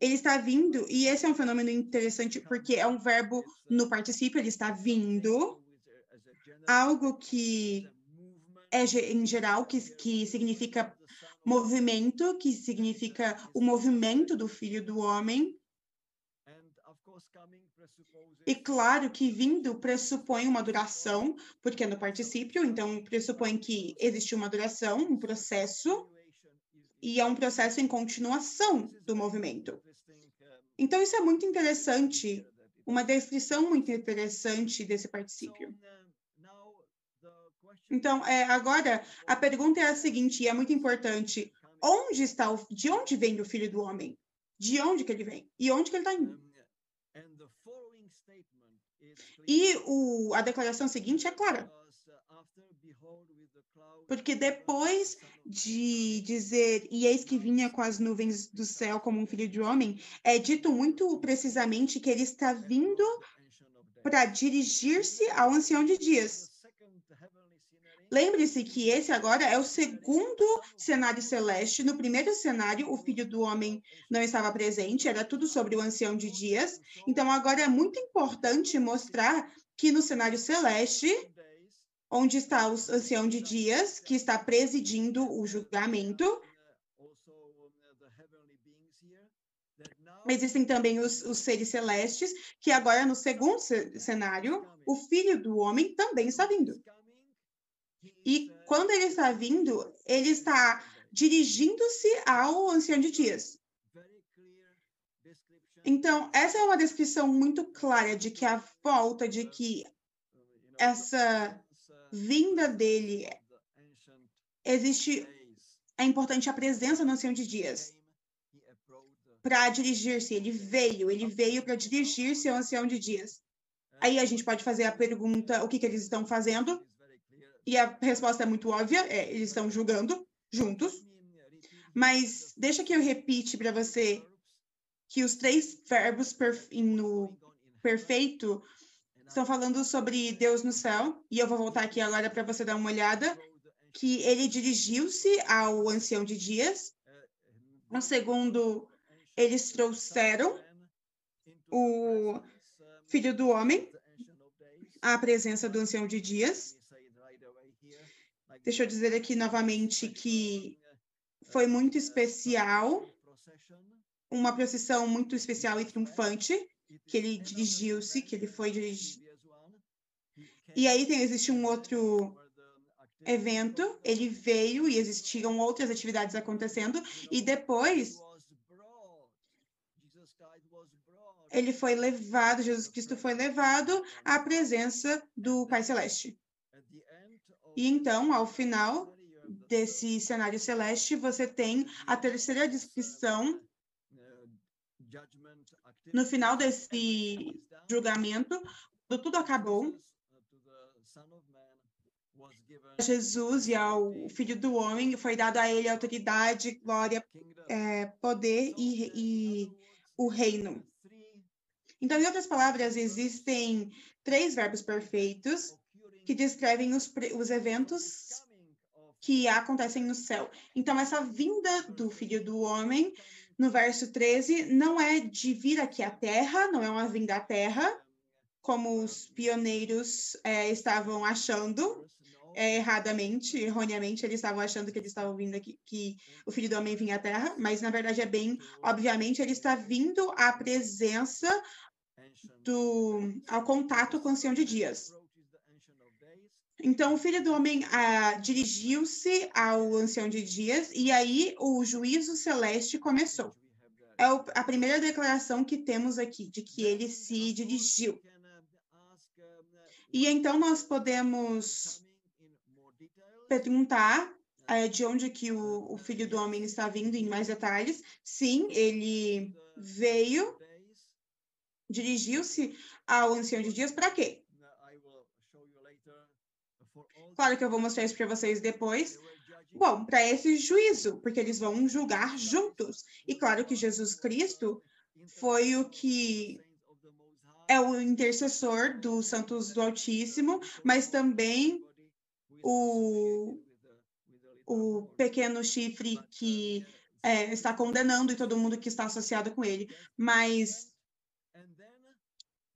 ele está vindo, e esse é um fenômeno interessante porque é um verbo no particípio, ele está vindo, algo que é em geral, que, que significa movimento, que significa o movimento do filho do homem. E claro que vindo pressupõe uma duração, porque é no particípio, então pressupõe que existe uma duração, um processo, e é um processo em continuação do movimento. Então, isso é muito interessante, uma descrição muito interessante desse particípio. Então, é, agora, a pergunta é a seguinte, e é muito importante. Onde está o, de onde vem o Filho do Homem? De onde que ele vem? E onde que ele está indo? E o, a declaração seguinte é clara. Porque depois de dizer, e eis que vinha com as nuvens do céu como um filho de homem, é dito muito precisamente que ele está vindo para dirigir-se ao ancião de dias. Lembre-se que esse agora é o segundo cenário celeste. No primeiro cenário, o filho do homem não estava presente, era tudo sobre o ancião de dias. Então, agora é muito importante mostrar que no cenário celeste, onde está o ancião de dias, que está presidindo o julgamento. Existem também os, os seres celestes, que agora, no segundo cenário, o filho do homem também está vindo. E quando ele está vindo, ele está dirigindo-se ao ancião de dias. Então, essa é uma descrição muito clara de que a volta, de que essa vinda dele, existe, é importante a presença no Ancião de Dias para dirigir-se. Ele veio, ele veio para dirigir-se ao Ancião de Dias. Aí a gente pode fazer a pergunta: o que, que eles estão fazendo? E a resposta é muito óbvia: é, eles estão julgando juntos. Mas deixa que eu repite para você que os três verbos no perfeito estão falando sobre Deus no céu, e eu vou voltar aqui agora para você dar uma olhada, que ele dirigiu-se ao ancião de dias. No segundo, eles trouxeram o filho do homem à presença do ancião de dias. Deixa eu dizer aqui novamente que foi muito especial, uma procissão muito especial e triunfante, que ele dirigiu-se, que ele foi dirigir. E aí tem, existe um outro evento, ele veio e existiam outras atividades acontecendo, e depois ele foi levado, Jesus Cristo foi levado à presença do Pai Celeste. E então, ao final desse cenário celeste, você tem a terceira descrição no final desse julgamento, quando tudo acabou, Jesus e ao Filho do Homem foi dado a ele autoridade, glória, é, poder e, e o reino. Então, em outras palavras, existem três verbos perfeitos que descrevem os, os eventos que acontecem no céu. Então, essa vinda do Filho do Homem no verso 13, não é de vir aqui à terra, não é uma vinda à terra, como os pioneiros é, estavam achando, é, erradamente, erroneamente, eles estavam achando que eles estavam vindo aqui, que o filho do homem vinha à terra, mas na verdade é bem, obviamente, ele está vindo à presença do, ao contato com o Senhor de Dias. Então, o filho do homem ah, dirigiu-se ao ancião de dias, e aí o juízo celeste começou. É a primeira declaração que temos aqui, de que ele se dirigiu. E então nós podemos perguntar é, de onde que o, o filho do homem está vindo em mais detalhes. Sim, ele veio, dirigiu-se ao ancião de dias para quê? Claro que eu vou mostrar isso para vocês depois. Bom, para esse juízo, porque eles vão julgar juntos. E claro que Jesus Cristo foi o que é o intercessor dos santos do Altíssimo, mas também o, o pequeno chifre que é, está condenando e todo mundo que está associado com ele. Mas.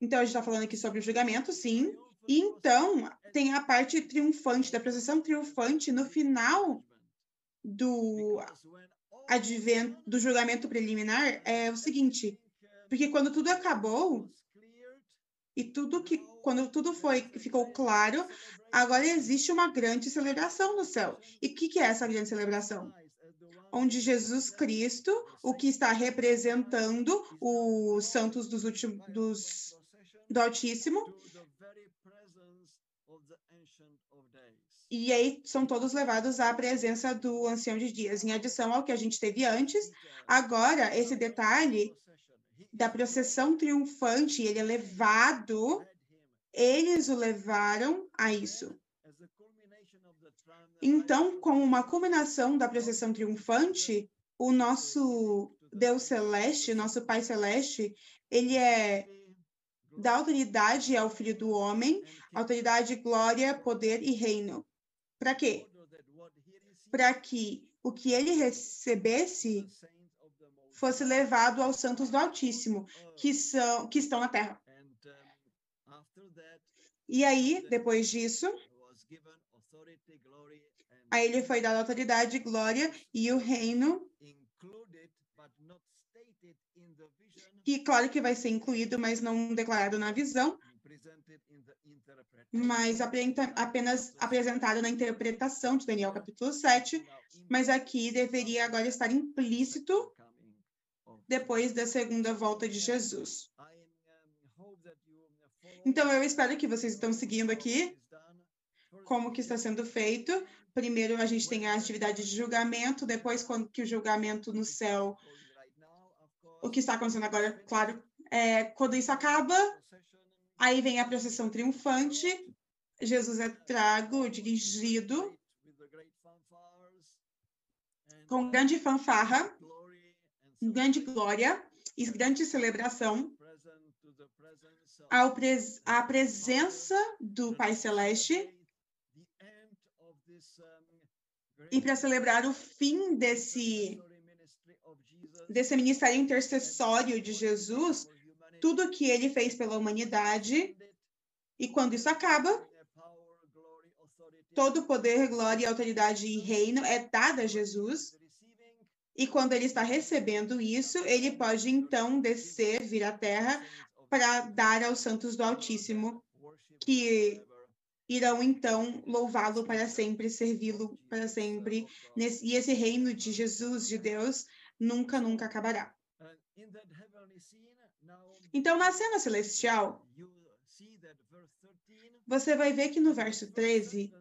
Então, a gente está falando aqui sobre o julgamento, sim. E então, tem a parte triunfante, da procissão triunfante no final do advento, do julgamento preliminar, é o seguinte, porque quando tudo acabou, e tudo que, quando tudo foi, ficou claro, agora existe uma grande celebração no céu. E o que, que é essa grande celebração? Onde Jesus Cristo, o que está representando os santos dos últimos, dos, do Altíssimo, e aí são todos levados à presença do Ancião de Dias. Em adição ao que a gente teve antes, agora esse detalhe da processão triunfante, ele é levado, eles o levaram a isso. Então, como uma culminação da processão triunfante, o nosso Deus celeste, nosso Pai celeste, ele é da autoridade ao Filho do Homem, autoridade, glória, poder e reino. Para quê? Para que o que ele recebesse fosse levado aos santos do Altíssimo, que, são, que estão na terra. E aí, depois disso, a ele foi dada autoridade, glória e o reino, que claro que vai ser incluído, mas não declarado na visão, mas apenas apresentado na interpretação de Daniel capítulo 7, mas aqui deveria agora estar implícito depois da segunda volta de Jesus. Então, eu espero que vocês estão seguindo aqui como que está sendo feito. Primeiro, a gente tem a atividade de julgamento, depois, quando que o julgamento no céu, o que está acontecendo agora, claro, é, quando isso acaba, aí vem a procissão triunfante, Jesus é trago, dirigido, com grande fanfarra, grande glória e grande celebração pres à presença do Pai Celeste. E para celebrar o fim desse desse ministério intercessório de Jesus, tudo que ele fez pela humanidade, e quando isso acaba, todo poder, glória, autoridade e reino é dado a Jesus, e quando ele está recebendo isso, ele pode então descer, vir à terra, para dar aos santos do Altíssimo, que irão então louvá-lo para sempre, servi-lo para sempre. e esse reino de Jesus, de Deus, nunca, nunca acabará. Então, na cena celestial, você vai ver que no verso 13,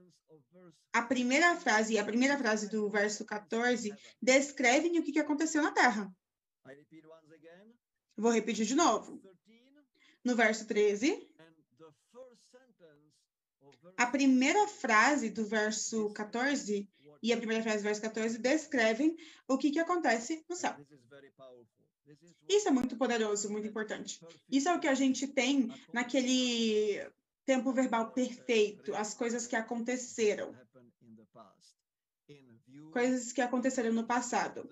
a primeira frase e a primeira frase do verso 14 descrevem o que aconteceu na Terra. Vou repetir de novo. No verso 13, a primeira frase do verso 14 e a primeira frase do verso 14 descrevem o que, que acontece no céu. Isso é muito poderoso, muito importante. Isso é o que a gente tem naquele tempo verbal perfeito, as coisas que aconteceram. Coisas que aconteceram no passado.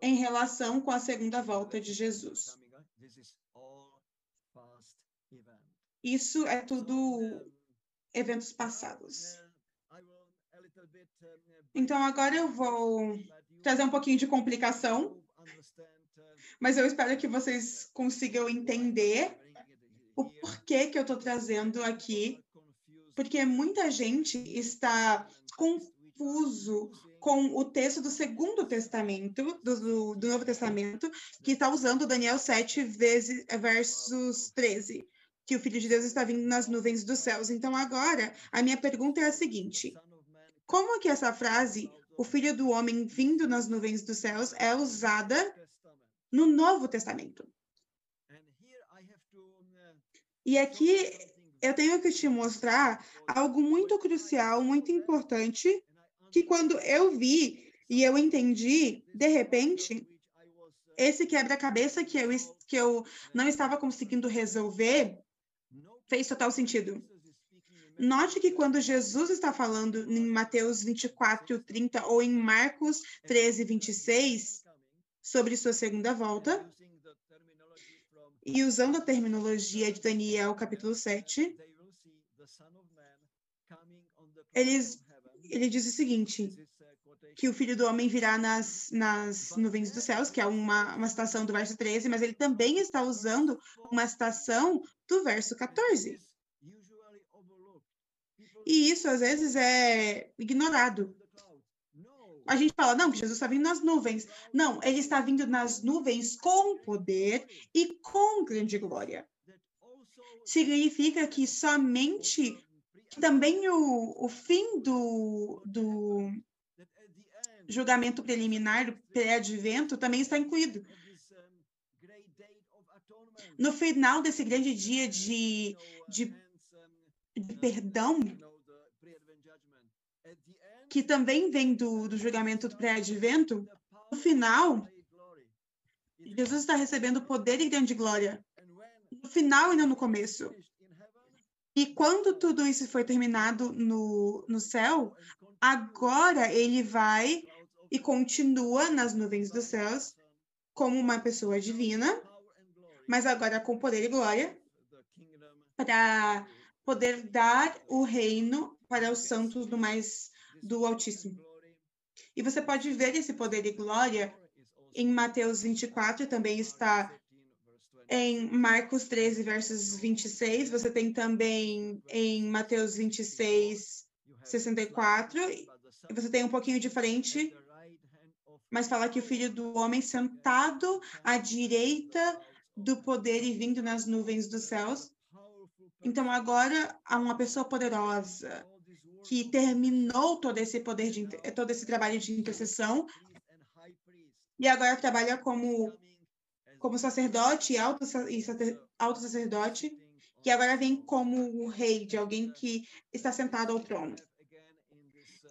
em relação com a segunda volta de Jesus. Isso é tudo eventos passados. Então, agora eu vou trazer um pouquinho de complicação, mas eu espero que vocês consigam entender o porquê que eu estou trazendo aqui, porque muita gente está confuso com o texto do Segundo Testamento, do, do Novo Testamento, que está usando Daniel 7, vezes, versos 13 que o Filho de Deus está vindo nas nuvens dos céus. Então, agora, a minha pergunta é a seguinte: como que essa frase, o Filho do Homem vindo nas nuvens dos céus, é usada no Novo Testamento? E aqui eu tenho que te mostrar algo muito crucial, muito importante, que quando eu vi e eu entendi, de repente, esse quebra-cabeça que eu, que eu não estava conseguindo resolver, fez total sentido. Note que quando Jesus está falando em Mateus 24, 30 ou em Marcos 13, 26, sobre sua segunda volta, e usando a terminologia de Daniel, capítulo 7, eles, ele diz o seguinte, que o Filho do Homem virá nas, nas nuvens dos céus, que é uma, uma citação do verso 13, mas ele também está usando uma citação do verso 14. E isso, às vezes, é ignorado. A gente fala, não, que Jesus está vindo nas nuvens. Não, ele está vindo nas nuvens com poder e com grande glória. Significa que somente, também o, o fim do, do julgamento preliminar, pré-advento, também está incluído. No final desse grande dia de, de, de perdão, que também vem do, do julgamento do pré-advento, no final, Jesus está recebendo poder e grande glória. No final e não no começo. E quando tudo isso foi terminado no, no céu, agora ele vai e continua nas nuvens dos céus como uma pessoa divina, mas agora com poder e glória, para poder dar o reino para os santos do mais do Altíssimo. E você pode ver esse poder e glória em Mateus 24, também está em Marcos 13, versos 26, você tem também em Mateus 26, 64, e você tem um pouquinho diferente, mas fala que o Filho do Homem sentado à direita do poder e vindo nas nuvens dos céus. Então agora há uma pessoa poderosa que terminou todo esse poder de todo esse trabalho de intercessão e agora trabalha como como sacerdote e alto, sacerdote que agora vem como o rei de alguém que está sentado ao trono.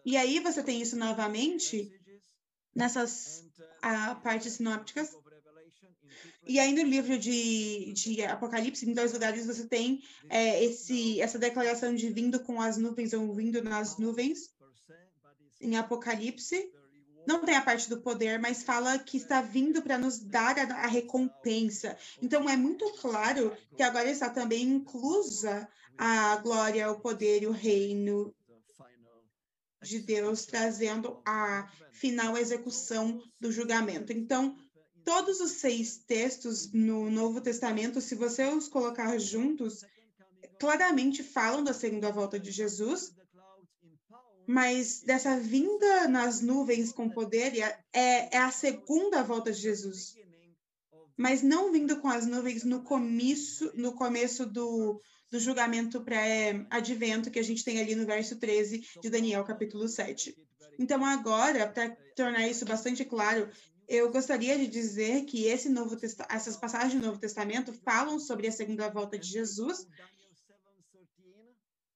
E aí você tem isso novamente nessas a, partes sinópticas. E aí no livro de, de Apocalipse, em dois lugares, você tem é, esse, essa declaração de vindo com as nuvens ou vindo nas nuvens. Em Apocalipse, não tem a parte do poder, mas fala que está vindo para nos dar a, a, recompensa. Então é muito claro que agora está também inclusa a glória, o poder e o reino de Deus, trazendo a final execução do julgamento. Então, todos os seis textos no Novo Testamento, se você os colocar juntos, claramente falam da segunda volta de Jesus, mas dessa vinda nas nuvens com poder é, é a segunda volta de Jesus. Mas não vindo com as nuvens no começo, no começo do, do julgamento pré-advento que a gente tem ali no verso 13 de Daniel, capítulo 7. Então, agora, para tornar isso bastante claro, eu gostaria de dizer que esse novo essas passagens do Novo Testamento falam sobre a segunda volta de Jesus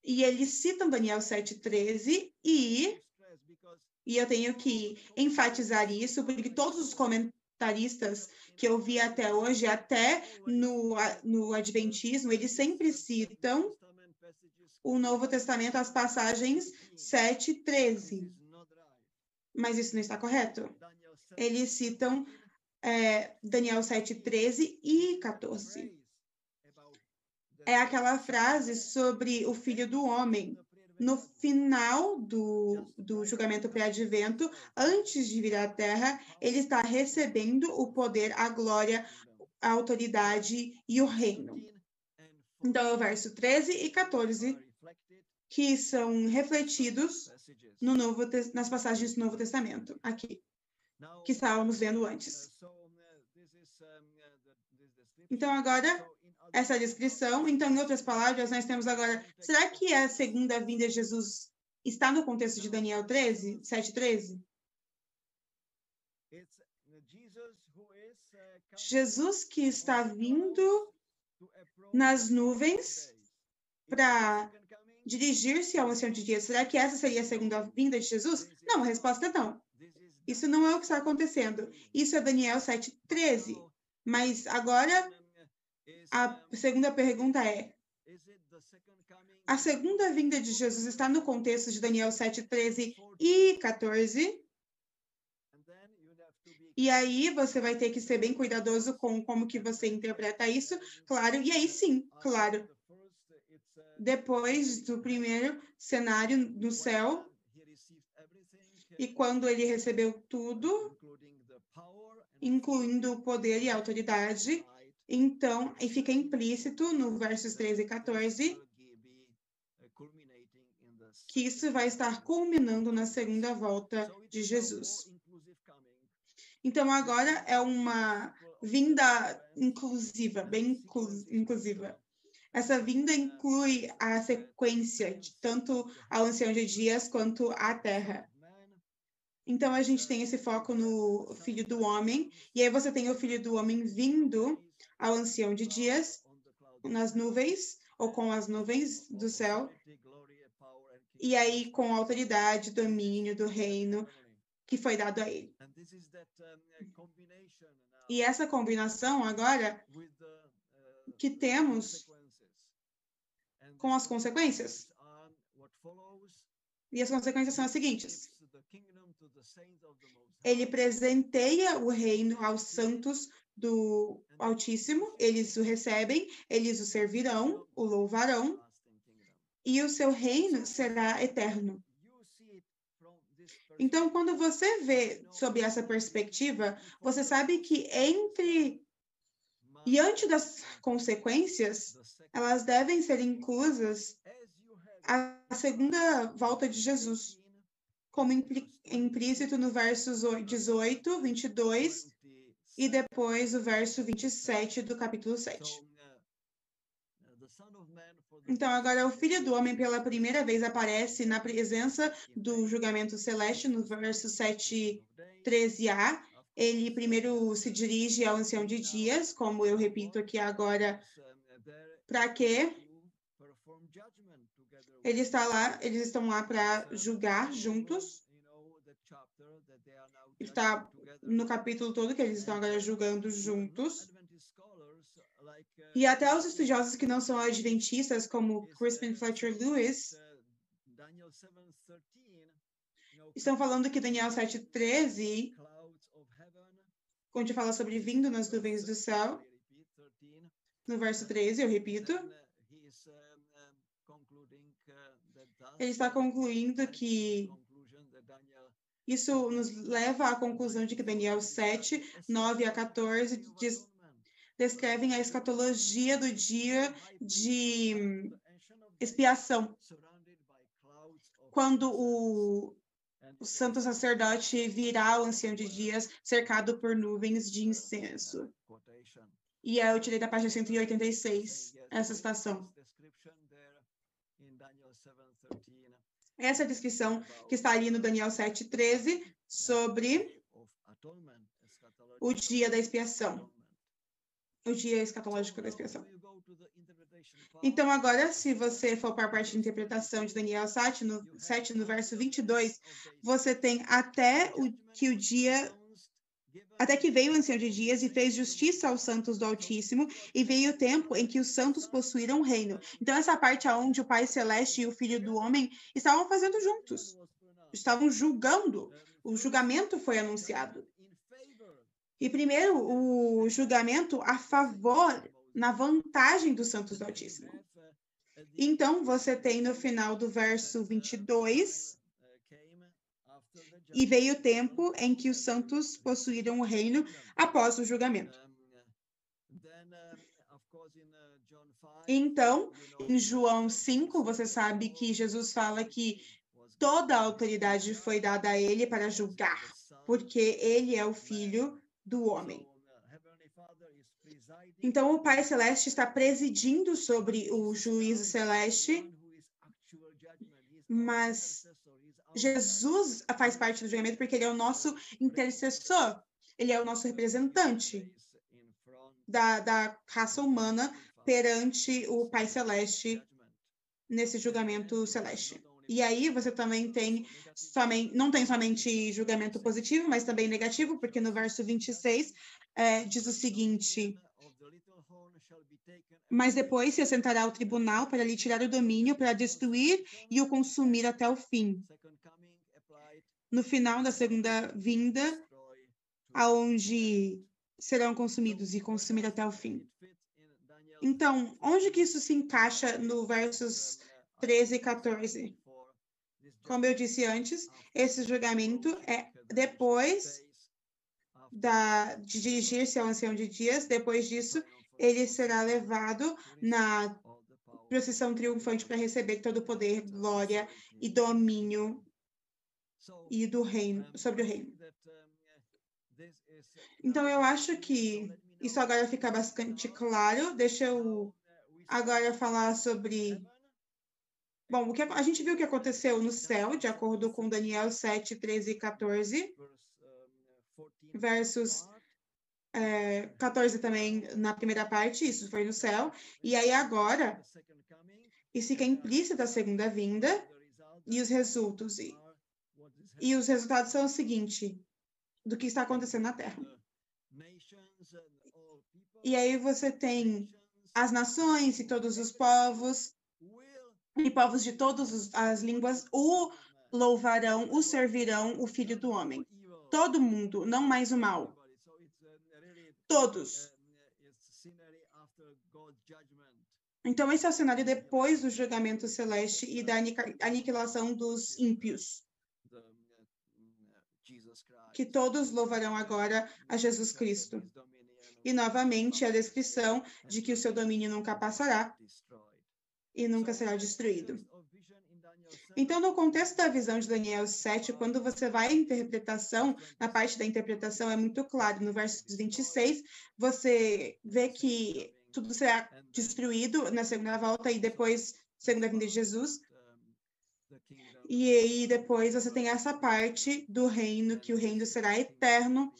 e eles citam Daniel 7,13 e, e eu tenho que enfatizar isso, porque todos os comentaristas que eu vi até hoje, até no, no Adventismo, eles sempre citam o Novo Testamento, as passagens 7 13. Mas isso não está correto. Eles citam é, Daniel 7, 13 e 14. É aquela frase sobre o filho do homem. No final do, do julgamento pré-advento, antes de vir à terra, ele está recebendo o poder, a glória, a autoridade e o reino. Então, é o verso 13 e 14 que são refletidos no Novo, nas passagens do Novo Testamento, aqui, que estávamos vendo antes. Então, agora, essa descrição. Então, em outras palavras, nós temos agora. Será que a segunda vinda de Jesus está no contexto de Daniel 13, 7, 13? Jesus que está vindo nas nuvens para dirigir-se ao ancião de dias. Será que essa seria a segunda vinda de Jesus? Não, a resposta é não. Isso não é o que está acontecendo. Isso é Daniel 7,13. Mas agora, a segunda pergunta é: a segunda vinda de Jesus está no contexto de Daniel 7,13 e 14? E aí você vai ter que ser bem cuidadoso com como que você interpreta isso, claro. E aí sim, claro, depois do primeiro cenário no céu, e quando ele recebeu tudo, incluindo o poder e a autoridade, então, e fica implícito no versos 13 e 14, que isso vai estar culminando na segunda volta de Jesus. Então, agora é uma vinda inclusiva, bem inclusiva. Essa vinda inclui a sequência de tanto ao ancião de dias quanto à terra. Então a gente tem esse foco no filho do homem, e aí você tem o filho do homem vindo ao ancião de dias nas nuvens ou com as nuvens do céu. E aí com autoridade, domínio do reino que foi dado a ele. E essa combinação agora que temos com as consequências. E as consequências são as seguintes: ele presenteia o reino aos santos do Altíssimo, eles o recebem, eles o servirão, o louvarão, e o seu reino será eterno. Então, quando você vê sob essa perspectiva, você sabe que entre Diante das consequências, elas devem ser inclusas a segunda volta de Jesus, como implícito no versos 18, 22 e depois o verso 27 do capítulo 7. Então, agora o Filho do Homem pela primeira vez aparece na presença do julgamento celeste, no verso 7, 13a, ele primeiro se dirige ao ancião de dias, como eu repito aqui agora, para quê? Ele está lá, eles estão lá para julgar juntos. Está no capítulo todo que eles estão agora julgando juntos. E até os estudiosos que não são adventistas, como Crispin Fletcher Lewis, estão falando que Daniel 7,13 onde fala sobre vindo nas nuvens do céu. No verso 13, eu repito. Ele está concluindo que isso nos leva à conclusão de que Daniel 7, 9 a 14 diz, descrevem a escatologia do dia de expiação, quando o o santo sacerdote virá ao ancião de dias cercado por nuvens de incenso. E eu tirei da página 186 essa citação. Essa descrição que está ali no Daniel 7,13 sobre o dia da expiação. O dia escatológico da expiação. Então, agora, se você for para a parte de interpretação de Daniel 7, no, 7, no verso 22, você tem até o, que o dia até que veio o ancião de dias e fez justiça aos santos do Altíssimo, e veio o tempo em que os santos possuíram o reino. Então, essa parte aonde o Pai Celeste e o Filho do Homem estavam fazendo juntos, estavam julgando, o julgamento foi anunciado. E primeiro, o julgamento a favor, na vantagem dos santos do Altíssimo. Então, você tem no final do verso 22, e veio o tempo em que os santos possuíram o reino após o julgamento. Então, em João 5, você sabe que Jesus fala que toda a autoridade foi dada a ele para julgar, porque ele é o filho do homem. Então, o Pai Celeste está presidindo sobre o juízo celeste, mas Jesus faz parte do julgamento porque ele é o nosso intercessor, ele é o nosso representante da, da raça humana perante o Pai Celeste nesse julgamento celeste. E aí você também tem somente, não tem somente julgamento positivo, mas também negativo, porque no verso 26 é, diz o seguinte: Mas depois se assentará ao tribunal para lhe tirar o domínio, para destruir e o consumir até o fim. No final da segunda vinda, aonde serão consumidos e consumir até o fim. Então, onde que isso se encaixa no versos 13 e 14? Como eu disse antes, esse julgamento é depois da, de dirigir-se ao ancião de dias, depois disso, ele será levado na procissão triunfante para receber todo o poder, glória e domínio e do reino, sobre o reino. Então, eu acho que isso agora fica bastante claro. Deixa eu agora falar sobre. Bom, o que a gente viu o que aconteceu no céu, de acordo com Daniel 7, 13 e 14, versos é, 14 também na primeira parte, isso foi no céu. E aí agora, isso fica implícito a segunda vinda e os resultados. E, e os resultados são o seguinte, do que está acontecendo na Terra. E aí você tem as nações e todos os povos, e povos de todas as línguas o louvarão, o servirão, o Filho do Homem. Todo mundo, não mais o mal. Todos. Então, esse é o cenário depois do julgamento celeste e da aniquilação dos ímpios. Que todos louvarão agora a Jesus Cristo. E novamente a descrição de que o seu domínio nunca passará e nunca será destruído. Então, no contexto da visão de Daniel 7, quando você vai à interpretação, na parte da interpretação é muito claro, no verso 26, você vê que tudo será destruído na segunda volta e depois, segunda vinda de Jesus. E aí depois você tem essa parte do reino, que o reino será eterno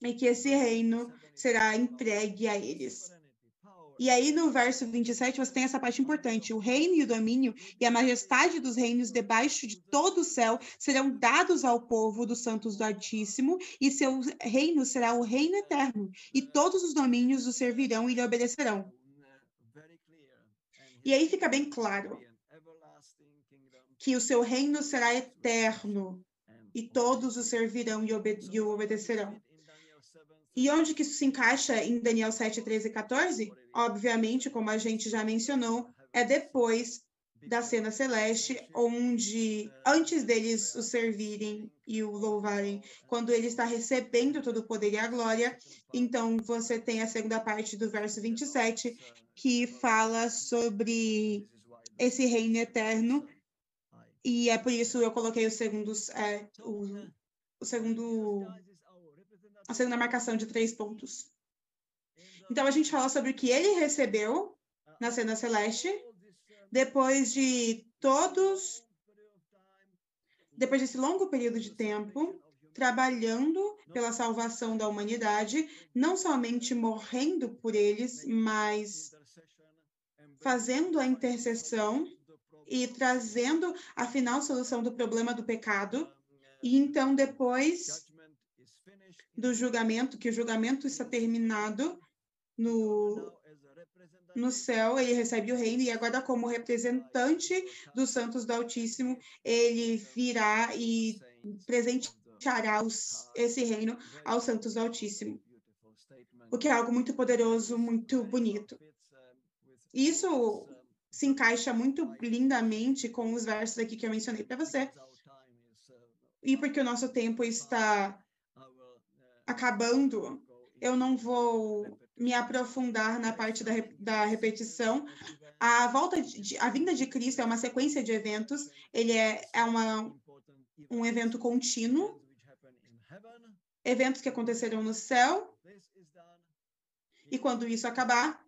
e que esse reino será entregue a eles. E aí, no verso 27, você tem essa parte importante: o reino e o domínio e a majestade dos reinos debaixo de todo o céu serão dados ao povo dos santos do Altíssimo, e seu reino será o reino eterno, e todos os domínios o servirão e lhe obedecerão. E aí fica bem claro que o seu reino será eterno, e todos o servirão e, obede e o obedecerão. E onde que isso se encaixa em Daniel 7, 13 e 14? Obviamente, como a gente já mencionou, é depois da cena celeste, onde antes deles o servirem e o louvarem, quando ele está recebendo todo o poder e a glória, então você tem a segunda parte do verso 27, que fala sobre esse reino eterno, e é por isso eu coloquei os segundos, é, o, o segundo a segunda marcação de três pontos. Então, a gente fala sobre o que ele recebeu na cena celeste, depois de todos, depois desse longo período de tempo, trabalhando pela salvação da humanidade, não somente morrendo por eles, mas fazendo a intercessão e trazendo a final solução do problema do pecado. E então, depois do julgamento, que o julgamento está terminado no, no céu, ele recebe o reino, e agora, como representante dos santos do Altíssimo, ele virá e presente presenteará os, esse reino aos santos do Altíssimo, o que é algo muito poderoso, muito bonito. Isso se encaixa muito lindamente com os versos aqui que eu mencionei para você. E porque o nosso tempo está acabando, eu não vou me aprofundar na parte da, da repetição. A volta, de, a vinda de Cristo é uma sequência de eventos. Ele é, é uma, um evento contínuo. Eventos que acontecerão no céu. E quando isso acabar,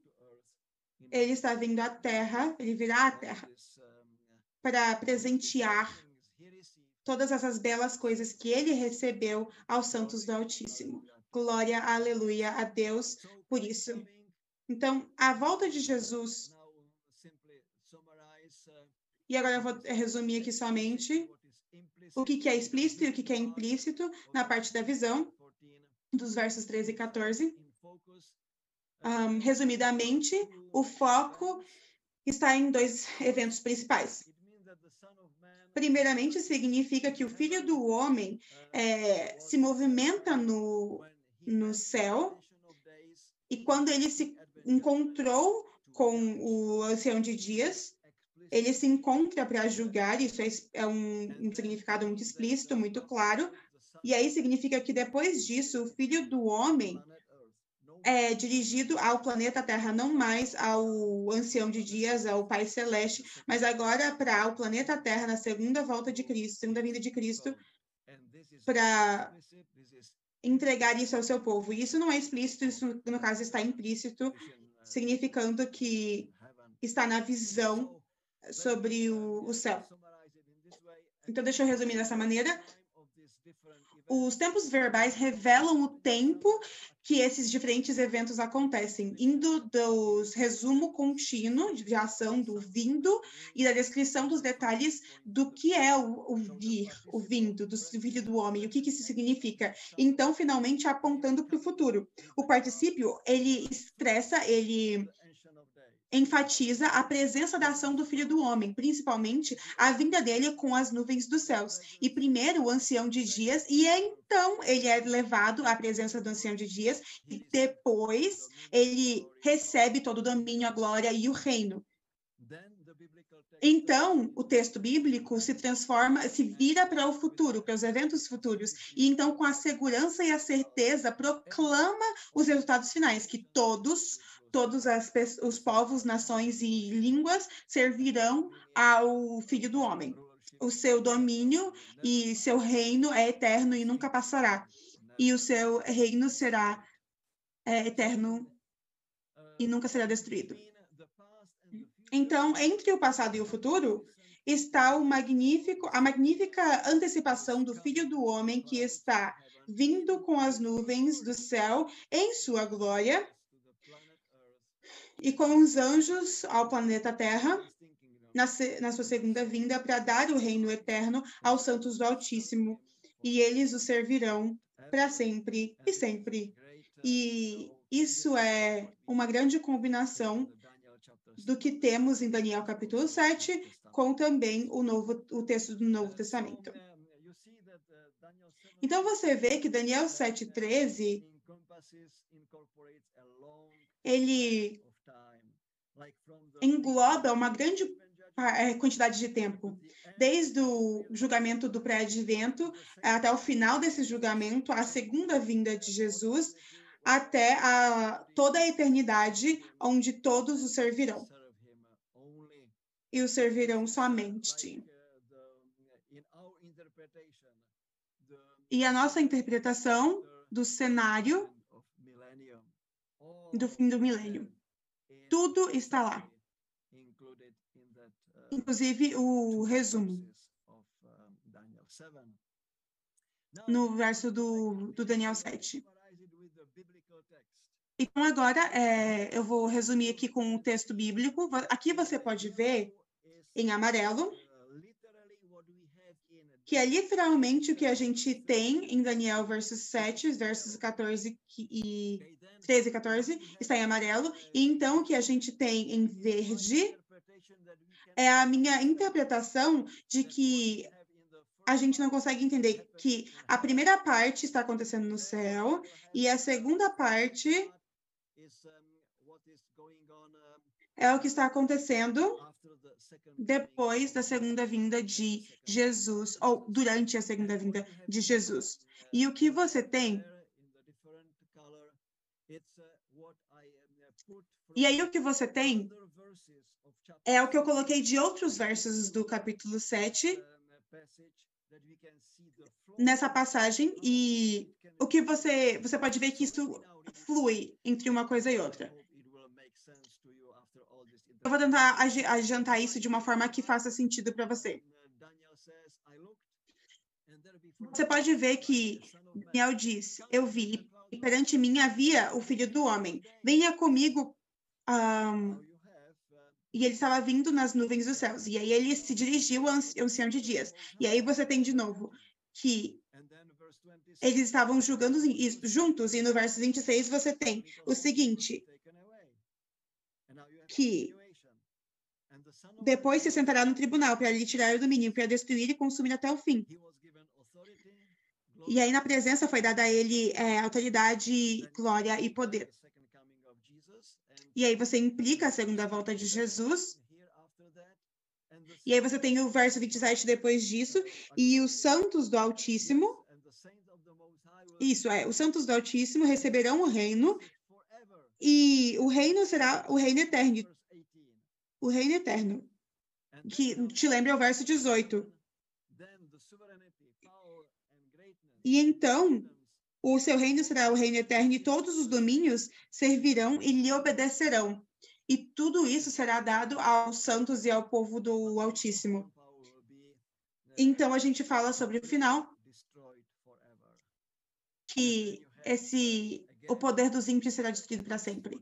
ele está vindo à Terra, ele virá à Terra para presentear todas essas belas coisas que ele recebeu aos santos do Altíssimo. Glória, aleluia a Deus por isso. Então, a volta de Jesus. E agora eu vou resumir aqui somente o que, que é explícito e o que, que é implícito na parte da visão, dos versos 13 e 14. Um, resumidamente, o foco está em dois eventos principais. Primeiramente, significa que o Filho do Homem é, se movimenta no, no céu, e quando ele se encontrou com o ancião de dias, ele se encontra para julgar, isso é, é um, um significado muito explícito, muito claro, e aí significa que depois disso, o Filho do Homem é dirigido ao planeta Terra, não mais ao ancião de dias, ao Pai Celeste, mas agora para o planeta Terra na segunda volta de Cristo, segunda vinda de Cristo, para entregar isso ao seu povo. Isso não é explícito, isso no caso está implícito, significando que está na visão sobre o, o céu. Então, deixa eu resumir dessa maneira. Os tempos verbais revelam o tempo que esses diferentes eventos acontecem, indo do resumo contínuo de ação do vindo e da descrição dos detalhes do que é o, o vir, o vindo, do filho do homem, o que, que isso significa. Então, finalmente, apontando para o futuro. O particípio, ele expressa, ele enfatiza a presença da ação do Filho do Homem, principalmente a vinda dele com as nuvens dos céus. E primeiro o ancião de dias, e então ele é levado à presença do ancião de dias, e depois ele recebe todo o domínio, a glória e o reino. Então, o texto bíblico se transforma, se vira para o futuro, para os eventos futuros, e então, com a segurança e a certeza, proclama os resultados finais, que todos todos as, os povos, nações e línguas servirão ao Filho do Homem. O seu domínio e seu reino é eterno e nunca passará. E o seu reino será é, eterno e nunca será destruído. Então, entre o passado e o futuro, está a magnífica antecipação do Filho do Homem que está vindo com as nuvens do céu em sua glória e com os anjos ao planeta Terra na, na sua segunda vinda para dar o reino eterno aos santos do Altíssimo, e eles o servirão para sempre e sempre. E isso é uma grande combinação do que temos em Daniel capítulo 7, com também o, novo, o texto do Novo Testamento. Então você vê que Daniel 7,13 ele engloba uma grande é, quantidade de tempo, desde o julgamento do pré-advento até o final desse julgamento, a segunda vinda de Jesus, até a, toda a eternidade, onde todos o servirão. E o servirão somente. E a nossa interpretação do cenário do fim do milênio tudo está lá. Inclusive o resumo. No verso do, do Daniel 7. Então, agora, é, eu vou resumir aqui com o texto bíblico. Aqui você pode ver, em amarelo, que é literalmente o que a gente tem em Daniel versos 7, versos 14 e 13 e 14, está em amarelo, e então o que a gente tem em verde é a minha interpretação de que a gente não consegue entender que a primeira parte está acontecendo no céu e a segunda parte é o que está acontecendo depois da segunda vinda de Jesus, ou durante a segunda vinda de Jesus. E o que você tem E aí o que você tem é o que eu coloquei de outros versos do capítulo 7 nessa passagem e o que você você pode ver que isso flui entre uma coisa e outra. Eu vou tentar adiantar isso de uma forma que faça sentido para você. Você pode ver que Daniel diz: Eu vi, e perante mim havia o filho do homem. Venha comigo. Um, e ele estava vindo nas nuvens dos céus. E aí ele se dirigiu ao ancião de dias. E aí você tem de novo que eles estavam julgando juntos. E no verso 26 você tem o seguinte: que depois se sentará no tribunal para lhe tirar o domínio, para destruir e consumir até o fim. E aí, na presença, foi dada a ele é, autoridade, glória e poder. E aí você implica a segunda volta de Jesus. E aí você tem o verso 27 depois disso. E os santos do Altíssimo. Isso é, os santos do Altíssimo receberão o reino. E o reino será o reino eterno. O reino eterno. Que te lembra o verso 18. E então, o seu reino será o reino eterno, e todos os domínios servirão e lhe obedecerão. E tudo isso será dado aos santos e ao povo do Altíssimo. Então, a gente fala sobre o final, que esse o poder dos ímpios será destruído para sempre.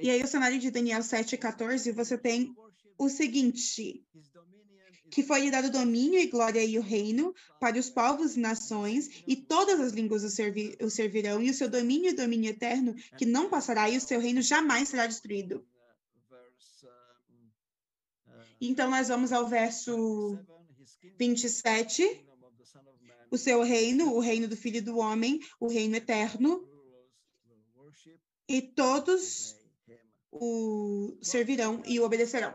E aí, o cenário de Daniel 7,14, você tem o seguinte: que foi lhe dado domínio e glória e o reino para os povos e nações, e todas as línguas o, servi o servirão, e o seu domínio e domínio eterno, que não passará, e o seu reino jamais será destruído. Então, nós vamos ao verso 27. O seu reino, o reino do Filho do Homem, o reino eterno, e todos o servirão e o obedecerão.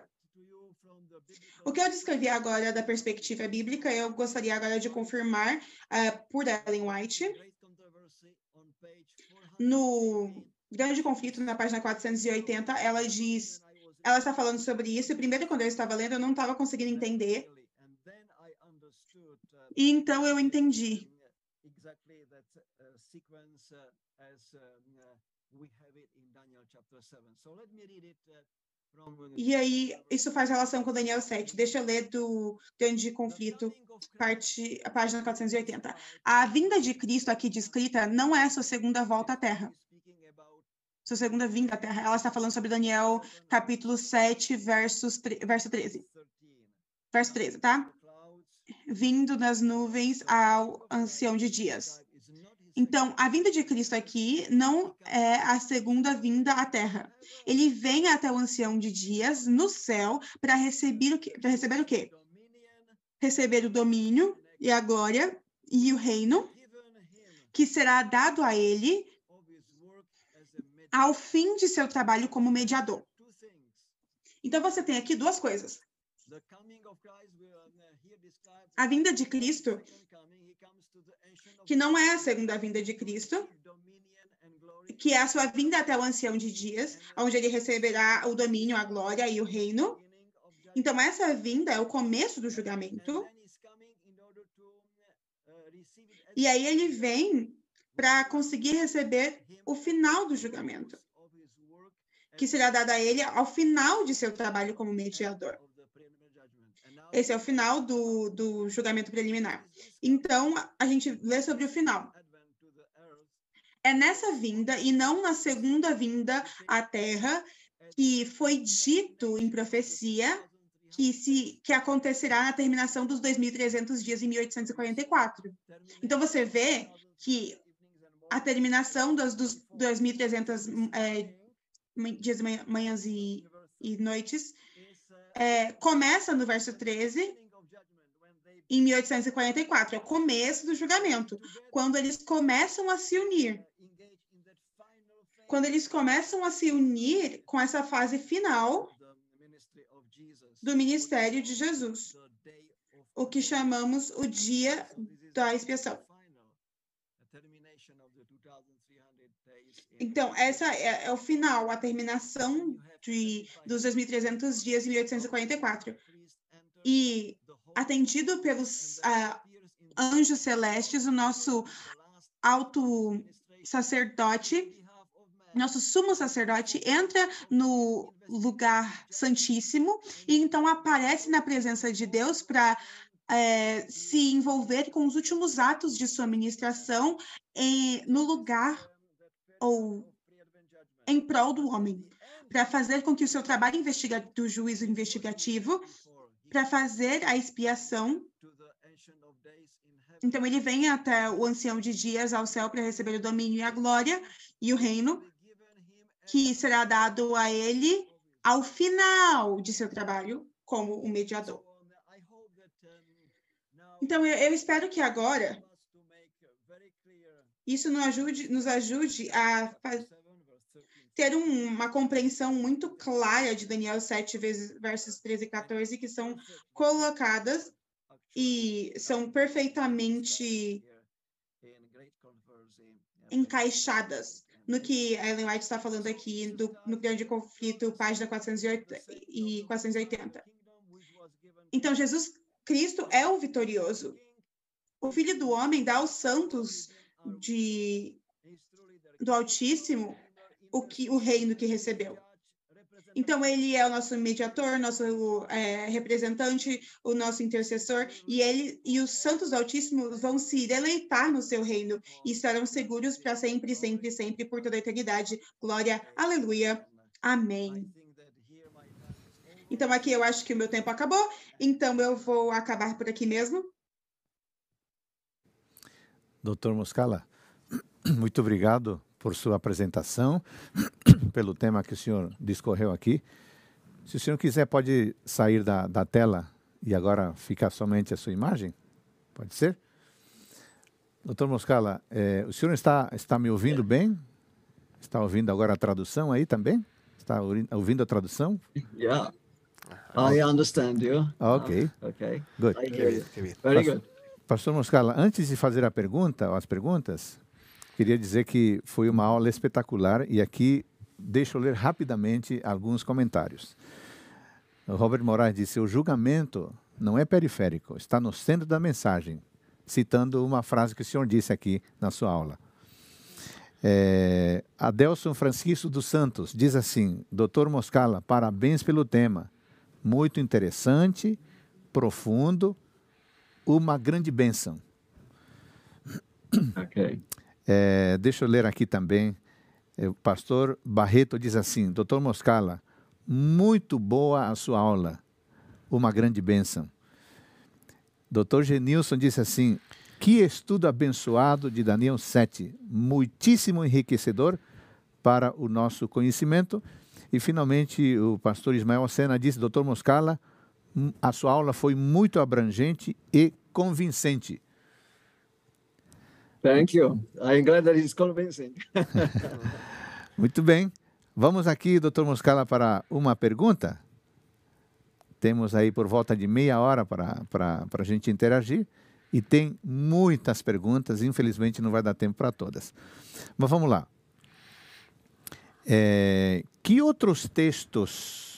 O que eu descrevi agora da perspectiva bíblica, eu gostaria agora de confirmar uh, por Ellen White. No Grande Conflito, na página 480, ela diz, ela está falando sobre isso, e primeiro, quando eu estava lendo, eu não estava conseguindo entender. E então eu entendi. E aí, isso faz relação com Daniel 7. Deixa eu ler do Grande Conflito, parte, a página 480. A vinda de Cristo aqui descrita não é sua segunda volta à Terra. Sua segunda vinda à Terra. Ela está falando sobre Daniel, capítulo 7, versos, verso 13. Verso 13, tá? Vindo nas nuvens ao ancião de dias. Então, a vinda de Cristo aqui não é a segunda vinda à Terra. Ele vem até o ancião de dias no céu para receber o quê? Para receber o quê? Receber o domínio e a glória e o reino que será dado a ele ao fim de seu trabalho como mediador. Então você tem aqui duas coisas. A vinda de Cristo que não é a segunda vinda de Cristo, que é a sua vinda até o ancião de dias, onde ele receberá o domínio, a glória e o reino. Então, essa vinda é o começo do julgamento. E aí ele vem para conseguir receber o final do julgamento, que será dado a ele ao final de seu trabalho como mediador. Esse é o final do, do julgamento preliminar. Então, a gente lê sobre o final. É nessa vinda e não na segunda vinda à Terra que foi dito em profecia que, se, que acontecerá na terminação dos 2.300 dias em 1844. Então, você vê que a terminação das dos 2.300 é, dias, manhãs e, e noites é, começa no verso 13, em 1844, é o começo do julgamento, quando eles começam a se unir. Quando eles começam a se unir com essa fase final do ministério de Jesus, o que chamamos o dia da expiação. Então, essa é, é, o final, a terminação dos 2.300 dias em 1844. E, atendido pelos uh, anjos celestes, o nosso alto sacerdote, nosso sumo sacerdote, entra no lugar santíssimo e então aparece na presença de Deus para é, se envolver com os últimos atos de sua ministração em, no lugar ou em prol do homem, para fazer com que o seu trabalho investiga do juízo investigativo, para fazer a expiação. Então ele vem até o ancião de dias ao céu para receber o domínio e a glória e o reino que será dado a ele ao final de seu trabalho como o mediador. Então eu, eu espero que agora isso nos ajude, nos ajude a ter um, uma compreensão muito clara de Daniel 7, versos 13 e 14, que são colocadas e são perfeitamente encaixadas no que Ellen White está falando aqui do, no grande conflito, página 480 e 480. Então, Jesus Cristo é o vitorioso. O Filho do Homem dá aos santos de, do Altíssimo o, que, o reino que recebeu. Então, ele é o nosso mediator, nosso é, representante, o nosso intercessor, e ele e os santos do Altíssimo vão se deleitar no seu reino e estarão seguros para sempre, sempre, sempre, por toda a eternidade. Glória, aleluia, amém. Então, aqui eu acho que o meu tempo acabou, então eu vou acabar por aqui mesmo. Doutor Moscala, muito obrigado por sua apresentação, pelo tema que o senhor discorreu aqui. Se o senhor quiser, pode sair da, da tela e agora ficar somente a sua imagem? Pode ser? Doutor Moscala, é, o senhor está, está me ouvindo bem? Está ouvindo agora a tradução aí também? Está ouvindo a tradução? Yeah. I understand you. Ok. Okay. Good. I hear you. Very good. Pastor Moscala, antes de fazer a pergunta, as perguntas, queria dizer que foi uma aula espetacular e aqui deixa eu ler rapidamente alguns comentários. O Robert Moraes disse: o julgamento não é periférico, está no centro da mensagem, citando uma frase que o senhor disse aqui na sua aula. É, Adelson Francisco dos Santos diz assim: Doutor Moscala, parabéns pelo tema. Muito interessante, profundo uma grande bênção. Ok. É, deixa eu ler aqui também. É, o pastor Barreto diz assim: Doutor Moscala, muito boa a sua aula, uma grande bênção. Doutor Genilson disse assim: Que estudo abençoado de Daniel 7, muitíssimo enriquecedor para o nosso conhecimento. E finalmente o pastor Ismael Sena disse: Doutor Moscala, a sua aula foi muito abrangente e convincente. Thank you. I'm glad that it's convincing. muito bem. Vamos aqui, doutor Moscala, para uma pergunta. Temos aí por volta de meia hora para a gente interagir. E tem muitas perguntas, infelizmente não vai dar tempo para todas. Mas vamos lá. É, que outros textos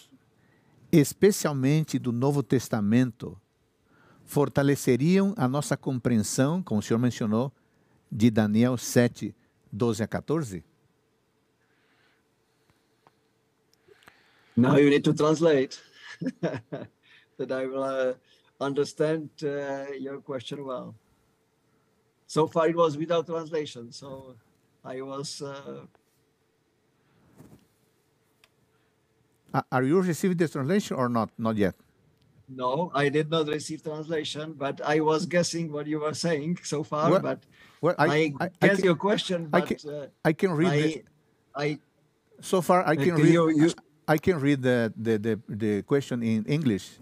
especialmente do Novo Testamento, fortaleceriam a nossa compreensão, como o senhor mencionou, de Daniel 7, 12 a 14? Now you need to translate that I will uh, understand uh, your question well. So far it was without translation, so I was uh, Uh, are you receiving the translation or not? Not yet. No, I did not receive translation, but I was guessing what you were saying so far. Well, but Well, I, I, I, I, can, your question, I can- uh, I can read. I, the, I, so far, I uh, can can read. you- you- I can read the, the, the, the question in English.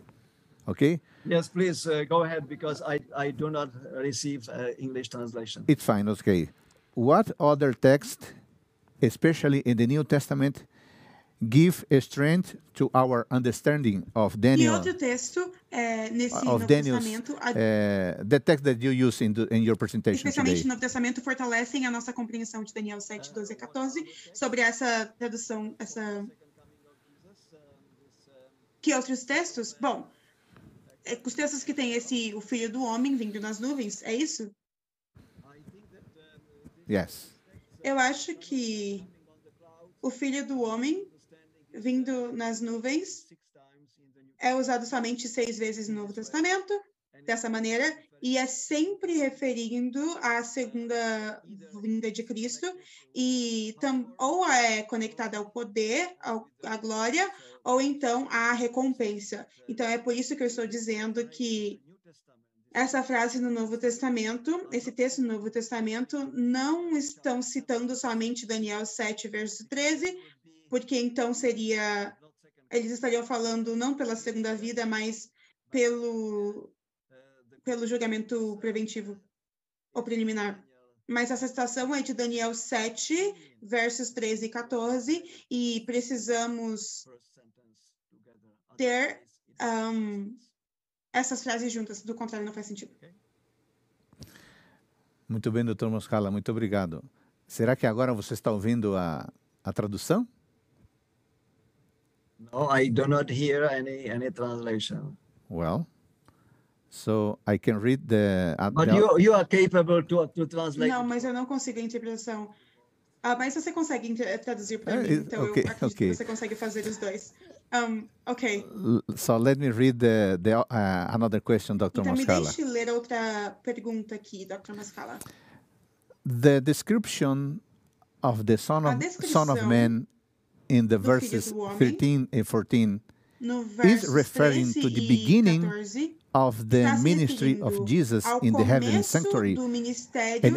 Okay, yes, please uh, go ahead because I, I do not receive uh, English translation. it's fine. Okay, what other text, especially in the New Testament, give strength to our understanding of E Daniel? outro texto é, nesse of Novo Daniel's, Testamento, uh, the text that you use in, the, in your presentation especialmente today. no Novo Testamento, fortalecem a nossa compreensão de Daniel 7, 12 e 14 sobre essa tradução, essa... Que outros textos? Bom, é, os textos que tem esse, o Filho do Homem vindo nas nuvens, é isso? Yes. Eu acho que o Filho do Homem vindo nas nuvens é usado somente seis vezes no Novo Testamento, dessa maneira, e é sempre referindo à segunda vinda de Cristo, e tam, ou é conectada ao poder, ao, à glória, ou então à recompensa. Então é por isso que eu estou dizendo que essa frase no Novo Testamento, esse texto no Novo Testamento, não estão citando somente Daniel 7, verso 13, porque então seria. Eles estariam falando não pela segunda vida, mas pelo, pelo julgamento preventivo ou preliminar. Mas essa citação é de Daniel 7, versos 13 e 14, e precisamos ter ahm, essas frases juntas, do contrário, não faz sentido. Muito bem, doutor Moscala, muito obrigado. Será que agora você está ouvindo a, a tradução? No, I do not hear any any translation. Well, so I can read the. uh, But the- you you are capable to to translate. Não, mas eu não consigo a interpretação. Ah, mas você consegue inter- traduzir para mim, então ok, eu acredito ok. que você consegue fazer os dois. Um, ok, So let me read the, the uh, another question, Dr. então me Moscala. deixe ler outra pergunta aqui, Dr. Mascala. The description of the Son of, son of descrição Man in the do Filho verses do Homem 13 and 14 No verso referring 13 to the e beginning 14, of the está se ministry of referindo Jesus ao in the heavenly começo sanctuary do in ministério de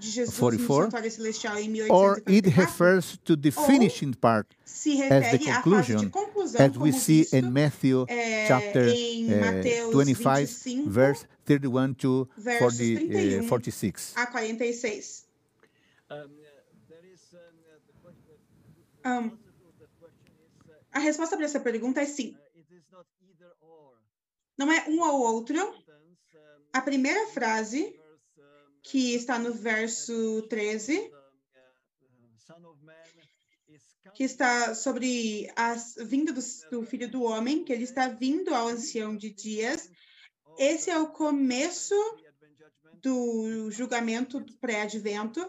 Jesus no 1844, santuário celestial em or it 1844, refers to the Ou finishing part se as the refere à fase de conclusion, conclusão, as we como see visto in Matthew é, chapter em uh, Mateus 25, 25, verse 31 to versos 40, 31 uh, 46. a 46. Um, uh, there is um, uh, the question. Um, a resposta para essa pergunta é sim. Não é um ou outro. A primeira frase, que está no verso 13, um, uh, uh, Son of Man is que está sobre a vinda do, do Filho do Homem, que ele está vindo ao ancião de dias. Esse é o começo do julgamento pré-advento.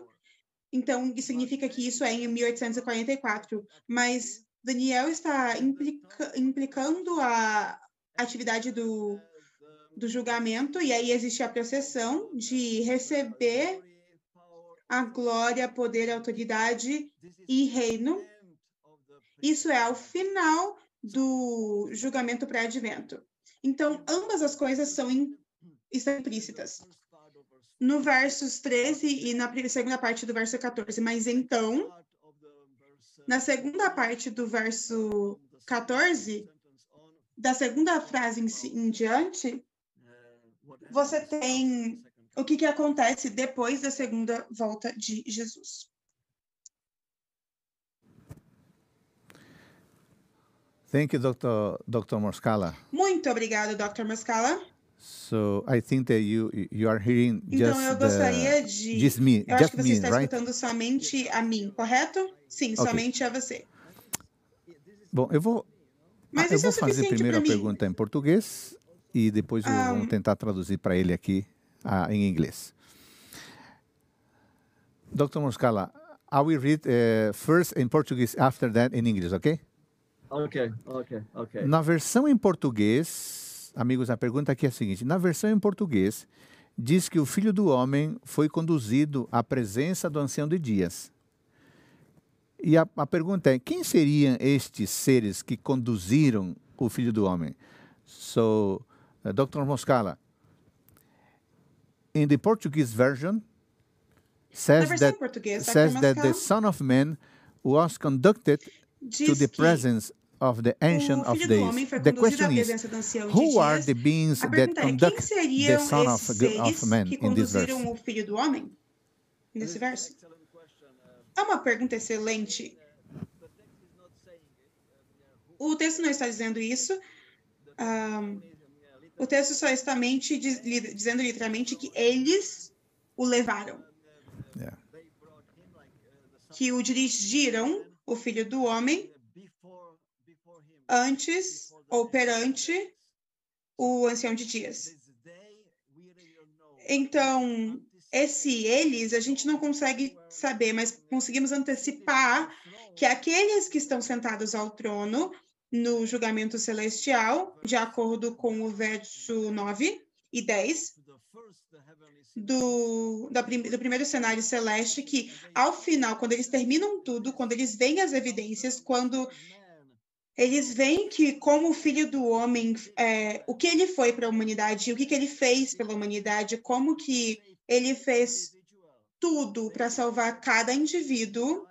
Então, significa que isso é em 1844. Mas Daniel está implica- implicando a atividade do, do julgamento, e aí existe a processão de receber a glória, poder, autoridade e reino. Isso é ao final do julgamento pré-advento. Então, ambas as coisas são implícitas no versos 13 e na segunda parte do verso 14. Mas então, na segunda parte do verso 14, da segunda frase em, em diante, você tem o que, que acontece depois da segunda volta de Jesus. Thank you, Dr. Dr. Moscala. Muito obrigado, Dr. Mascala. So I think that you you are hearing Então, just eu the, gostaria de. just me, Eu acho que você me, está right? escutando somente a mim, correto? Sim, Ok. somente a você. Bom, eu vou Mas eu isso é vou fazer suficiente primeiro a pergunta em português e depois eu Ah, vou tentar traduzir para ele aqui ah, em inglês. Dr. Moscala, I will read uh, first in Portuguese, after that in English, ok? Okay, okay, okay. Na versão em português, amigos, a pergunta aqui é a seguinte: na versão em português, diz que o filho do homem foi conduzido à presença do ancião de dias. E a, a pergunta é: quem seriam estes seres que conduziram o filho do homem? So, uh, Dr. Moscala, in the Portuguese version, says that says that the Son of Man was conducted to the presence of the Ancient o of Filho do Homem Days. foi The question is, presença do Ancião de who are the beings A that é, quem conduct the seriam Son of, of Man que in this verse? conduziram o Filho do Homem? Nesse verso? É uma pergunta excelente. O texto não está dizendo isso. Ahm, o texto só está mente diz- li- dizendo literalmente que eles o levaram, Yeah. que o dirigiram, o Filho do Homem, antes ou perante o Ancião de Dias. Então, esse eles a gente não consegue saber, mas conseguimos antecipar que aqueles que estão sentados ao trono no julgamento celestial, de acordo com o verso 9 e 10 do, da do primeiro cenário celeste, que ao final, quando eles terminam tudo, quando eles veem as evidências, quando eles veem que como o filho do homem, é, o que ele foi para a humanidade, o que, que ele fez pela humanidade, como que ele fez tudo para salvar cada indivíduo,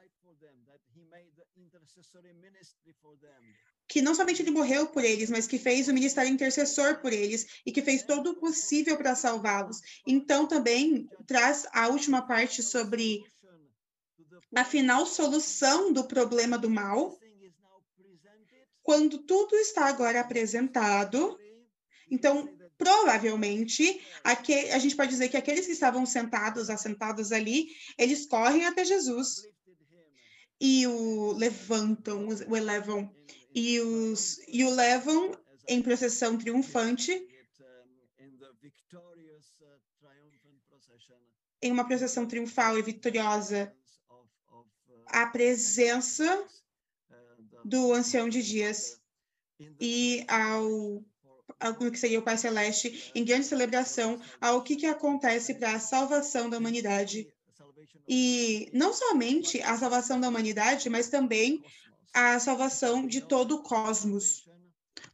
que não somente ele morreu por eles, mas que fez o ministério intercessor por eles e que fez todo o possível para salvá-los. Então também traz a última parte sobre a final solução do problema do mal, quando tudo está agora apresentado, então provavelmente aque- a gente pode dizer que aqueles que estavam sentados, assentados ali, eles correm até Jesus. E o levantam, o elevam. E, os, e o levam em procissão triunfante, em uma procissão triunfal e vitoriosa, à presença do ancião de dias e ao, ao que seria o Pai Celeste, em grande celebração ao que, que acontece para a salvação da humanidade. E não somente a salvação da humanidade, mas também a salvação de todo o cosmos.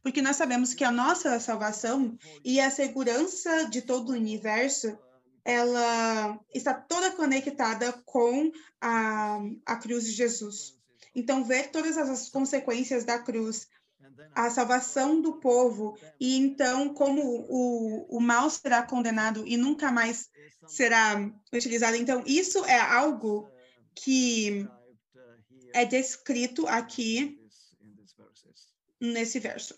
Porque nós sabemos que a nossa salvação e a segurança de todo o universo, ela está toda conectada com a, a cruz de Jesus. Então, ver todas as consequências da cruz, a salvação do povo, e então como o, o mal será condenado e nunca mais será utilizado. Então, isso é algo que é descrito aqui nesse verso.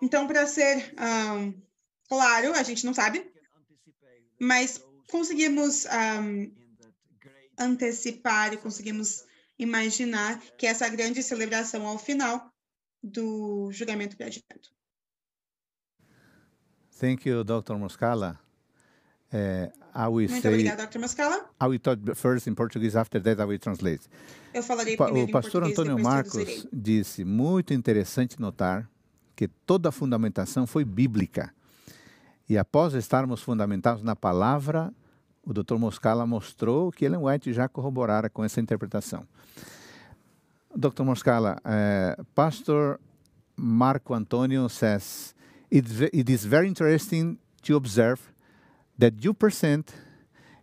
Então, para ser um, claro, a gente não sabe, mas conseguimos um, antecipar e conseguimos imaginar que essa grande celebração ao final do julgamento de advento. Thank you, Dr. Moscala. Uh, I will Muito say, obrigada, Dr. Mascala. I will talk first in Portuguese, after that I will translate. Eu falarei Pa- primeiro O pastor Antônio Marcos disse: muito interessante notar que toda a fundamentação foi bíblica. E após estarmos fundamentados na palavra, o Dr. Moscala mostrou que Ellen White já corroborara com essa interpretação. Dr. Moscala, uh, Pastor Marco Antônio says it, it is very interesting to observe that you present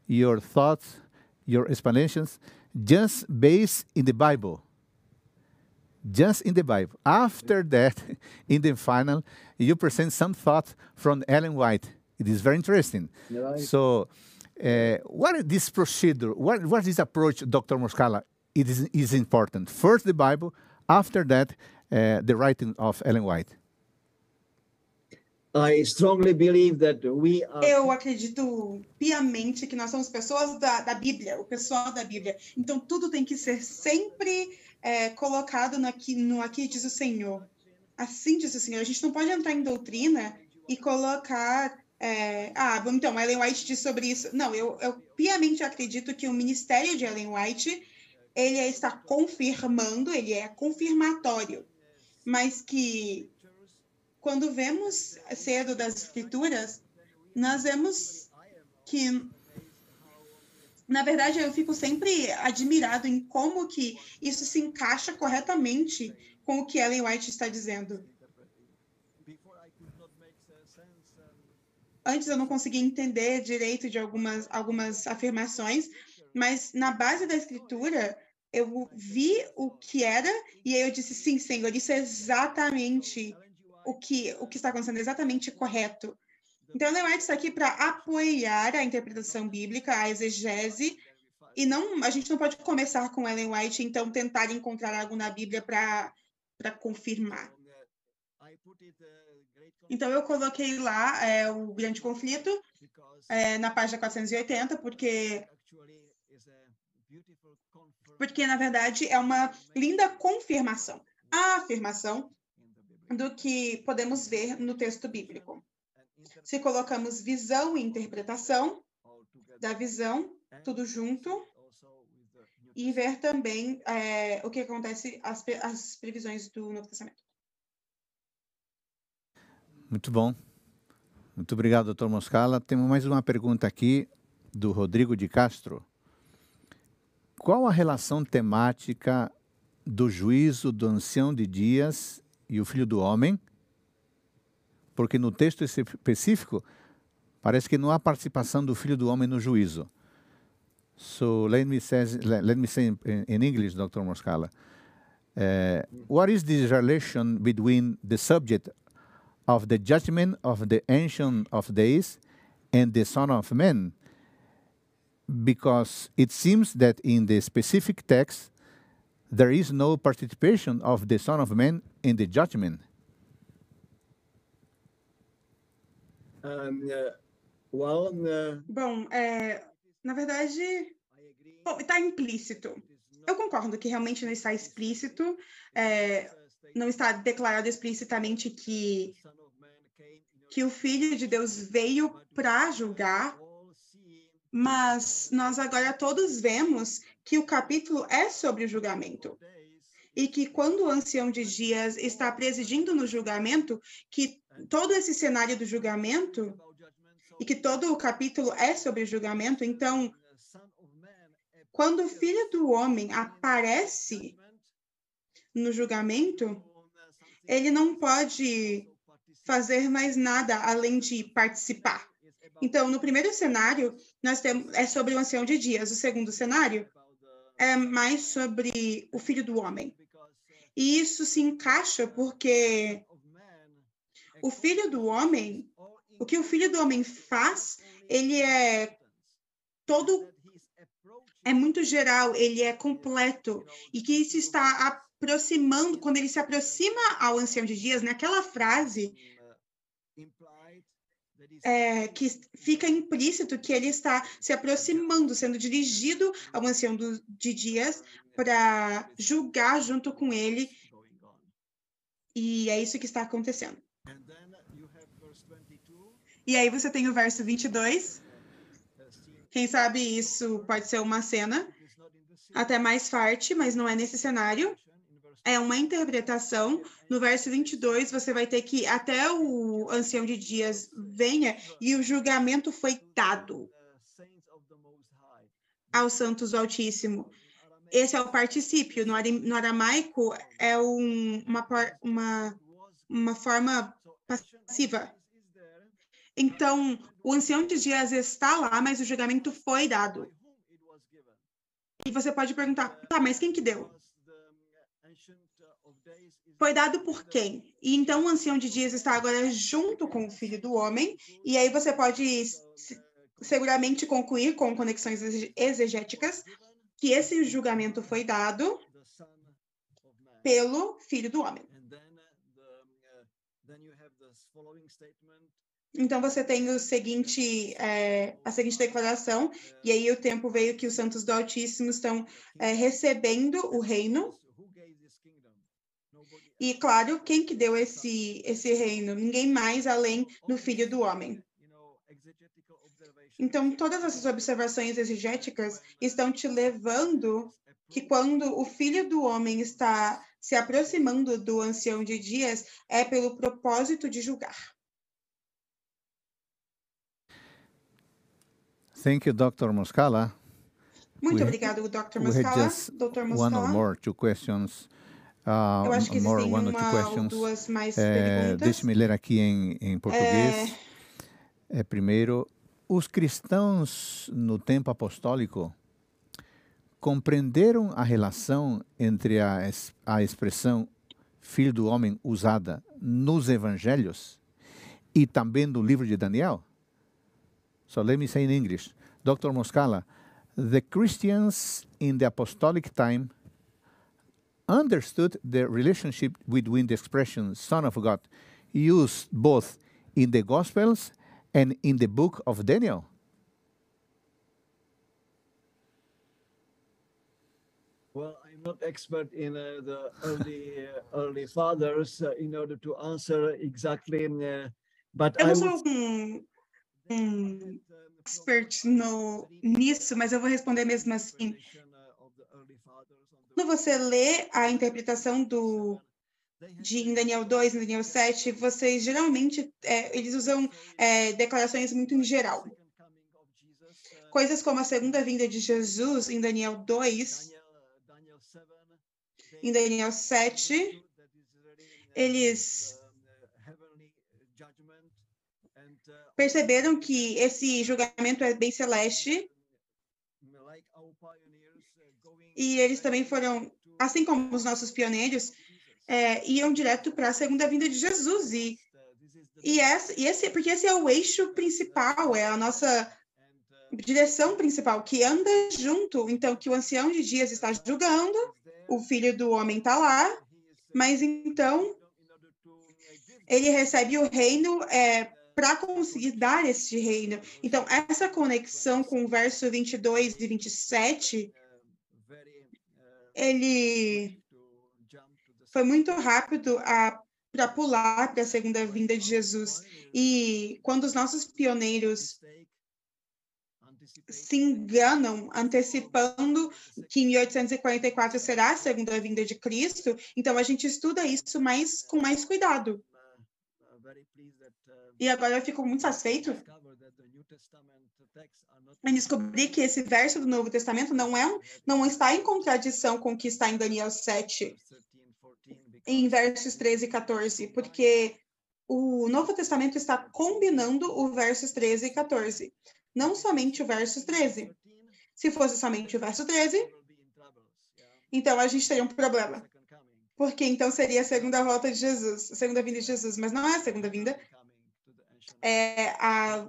your thoughts, your explanations, just based in the Bible. Just in the Bible. After that, in the final, you present some thoughts from Ellen White. It is very interesting. Right. So, uh, what is this procedure? What, what is this approach, Dr. Moscala? It is, is important. First, the Bible. After that, uh, the writing of Ellen White. I strongly believe that we are Eu acredito piamente que nós somos pessoas da, da Bíblia, o pessoal da Bíblia. Então, tudo tem que ser sempre é, colocado no aqui, no aqui diz o Senhor. Assim diz o Senhor. A gente não pode entrar em doutrina e colocar. É, ah, bom, então, Ellen White diz sobre isso. Não, eu, eu piamente acredito que o ministério de Ellen White ele está confirmando, ele é confirmatório, mas que quando vemos cedo das escrituras, nós vemos que Na verdade, eu fico sempre admirado em como que isso se encaixa corretamente com o que Ellen White está dizendo. Antes eu não conseguia entender direito de algumas, algumas afirmações, mas na base da escritura eu vi o que era e aí eu disse sim, Senhor, isso é exatamente o que o que está acontecendo, exatamente correto. Então, Ellen White está aqui para apoiar a interpretação bíblica, a exegese, e não a gente não pode começar com Ellen White, então tentar encontrar algo na Bíblia para confirmar. Então, eu coloquei lá é, o grande conflito é, na página 480, porque porque na verdade é uma linda confirmação, a afirmação do que podemos ver no texto bíblico. Se colocamos visão e interpretação da visão, tudo junto, e ver também é, o que acontece, as, as previsões do Novo Testamento. Muito bom. Muito obrigado, doutor Moscala. Temos mais uma pergunta aqui do Rodrigo de Castro. Qual a relação temática do juízo do ancião de dias e o filho do homem? Porque no texto específico parece que não há participação do filho do homem no juízo. So let me say, let me say in, in English, Dr. Moscala. Uh, what is the relation between the subject of the judgment of the Ancient of Days and the Son of Man, because it seems that in the specific text there is no participation of the Son of Man in the judgment. Um, uh, well, uh, Bom, é, na verdade, está implícito. Eu concordo que realmente não está explícito, é, não está declarado explicitamente que que o Filho de Deus veio para julgar, mas nós agora todos vemos que o capítulo é sobre o julgamento. E que quando o ancião de dias está presidindo no julgamento, que todo esse cenário do julgamento e que todo o capítulo é sobre o julgamento, então quando o filho do homem aparece no julgamento, ele não pode fazer mais nada além de participar. Então, no primeiro cenário, nós temos é sobre o ancião de dias. O segundo cenário é mais sobre o filho do homem. E isso se encaixa porque o filho do homem, o que o filho do homem faz, ele é todo é muito geral, ele é completo e que isso está aproximando, quando ele se aproxima ao ancião de dias, naquela frase, é, que fica implícito que ele está se aproximando, sendo dirigido ao ancião do, de dias para julgar junto com ele. E é isso que está acontecendo. E aí você tem o verso 22. Quem sabe isso pode ser uma cena até mais forte, mas não é nesse cenário é uma interpretação. No verso 22, você vai ter que até o ancião de dias venha e o julgamento foi dado aos santos do Altíssimo. Esse é o particípio. No aramaico, é um, uma, uma, uma forma passiva. Então, o ancião de dias está lá, mas o julgamento foi dado. E você pode perguntar, tá, mas quem que deu? Foi dado por quem? E então o ancião de dias está agora junto com o filho do homem, e aí você pode seguramente concluir com conexões exegéticas que esse julgamento foi dado pelo filho do homem. Então você tem o seguinte, é, a seguinte declaração, e aí o tempo veio que os santos do Altíssimo estão é, recebendo o reino e claro, quem que deu esse esse reino? Ninguém mais além do Filho do Homem. Então, todas essas observações exegéticas estão te levando que quando o Filho do Homem está se aproximando do ancião de dias, é pelo propósito de julgar. Thank you, Dr. Moscala. Muito We- obrigado, Dr. just Dr. one or more, two questions. Uh, Eu acho que more, existem one or two uma ou questions. duas mais É, perguntas. Deixe-me ler aqui em, em português. É, primeiro, os cristãos no tempo apostólico compreenderam a relação entre a, a expressão filho do homem usada nos evangelhos e também no livro de Daniel? So let me say in English. Dr. Moscala, the Christians in the apostolic time understood the relationship between the expression Son of God used both in the Gospels and in the book of Daniel. Well, I'm not expert in uh, the early uh, early fathers uh, in order to answer exactly, uh, but Eu I não would sou um, um expert no, nisso, mas eu vou responder mesmo assim. Quando você lê a interpretação do, de em Daniel 2, em Daniel 7, vocês geralmente é, eles usam é, declarações muito em geral. Coisas como a segunda vinda de Jesus em Daniel 2, em Daniel 7, eles perceberam que esse julgamento é bem celeste e eles também foram, assim como os nossos pioneiros, é, iam direto para a segunda vinda de Jesus e e essa, e esse, porque esse é o eixo principal, é a nossa direção principal que anda junto. Então, que o ancião de dias está julgando, o filho do homem está lá, mas então ele recebe o reino é, para conseguir dar esse reino. Então, essa conexão com o verso 22 e 27, ele foi muito rápido para pular para a segunda vinda de Jesus. E quando os nossos pioneiros se enganam antecipando que em 1844 será a segunda vinda de Cristo, então a gente estuda isso mais com mais cuidado. E agora eu fico muito satisfeito em descobrir que esse verso do Novo Testamento não é não está em contradição com o que está em Daniel 7, em versos 13 e 14, porque o Novo Testamento está combinando o versos 13 e 14, não somente o verso 13. Se fosse somente o verso 13, então a gente teria um problema. Porque então seria a segunda volta de Jesus, a segunda vinda de Jesus, mas não é a segunda vinda, é a,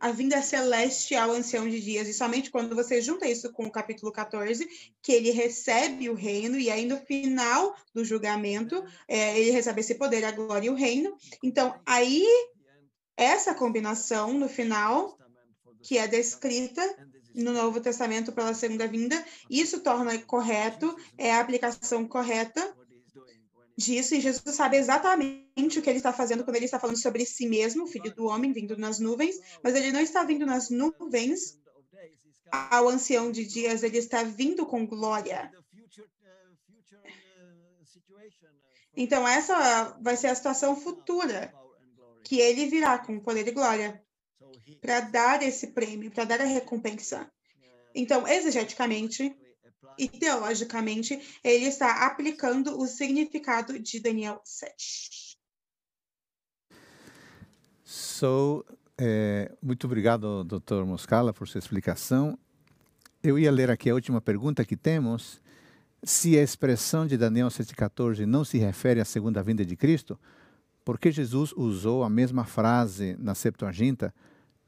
a vinda celeste ao ancião de dias. E somente quando você junta isso com o capítulo 14, que ele recebe o reino, e aí no final do julgamento, é, ele recebe esse poder, a glória e o reino. Então, aí, essa combinação no final, que é descrita no Novo Testamento pela segunda vinda, isso torna correto, é a aplicação correta disso, e Jesus sabe exatamente o que ele está fazendo quando ele está falando sobre si mesmo, filho do homem, vindo nas nuvens, mas ele não está vindo nas nuvens ao ancião de dias, ele está vindo com glória. Então, essa vai ser a situação futura, que ele virá com poder e glória para dar esse prêmio, para dar a recompensa. Então, exegeticamente e teologicamente, ele está aplicando o significado de Daniel 7. So, eh, muito obrigado, Dr. Moscala, por sua explicação. Eu ia ler aqui a última pergunta que temos. Se a expressão de Daniel 7,14 não se refere à segunda vinda de Cristo, por que Jesus usou a mesma frase na Septuaginta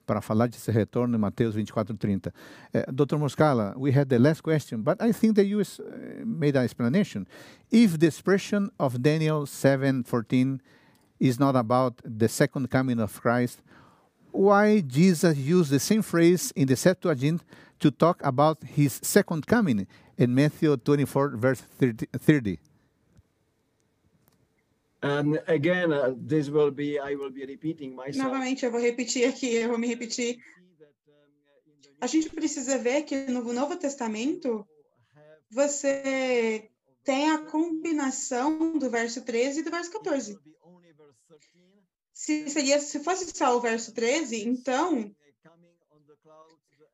para falar de seu retorno em Mateus 24:30? Eh, Dr. Moscala, we had the last question, but I think that you eh, made an explanation. If the expression of Daniel 7:14 is not about the second coming of Christ, why Jesus used the same phrase in the Septuagint to talk about his second coming in Matthew 24, verse 30? 30? And again, uh, this will be, I will be repeating myself. Novamente, eu vou repetir aqui, eu vou me repetir. A gente precisa ver que no Novo Testamento você tem a combinação do verso 13 e do verso 14. Se, seria, se fosse só o verso 13, então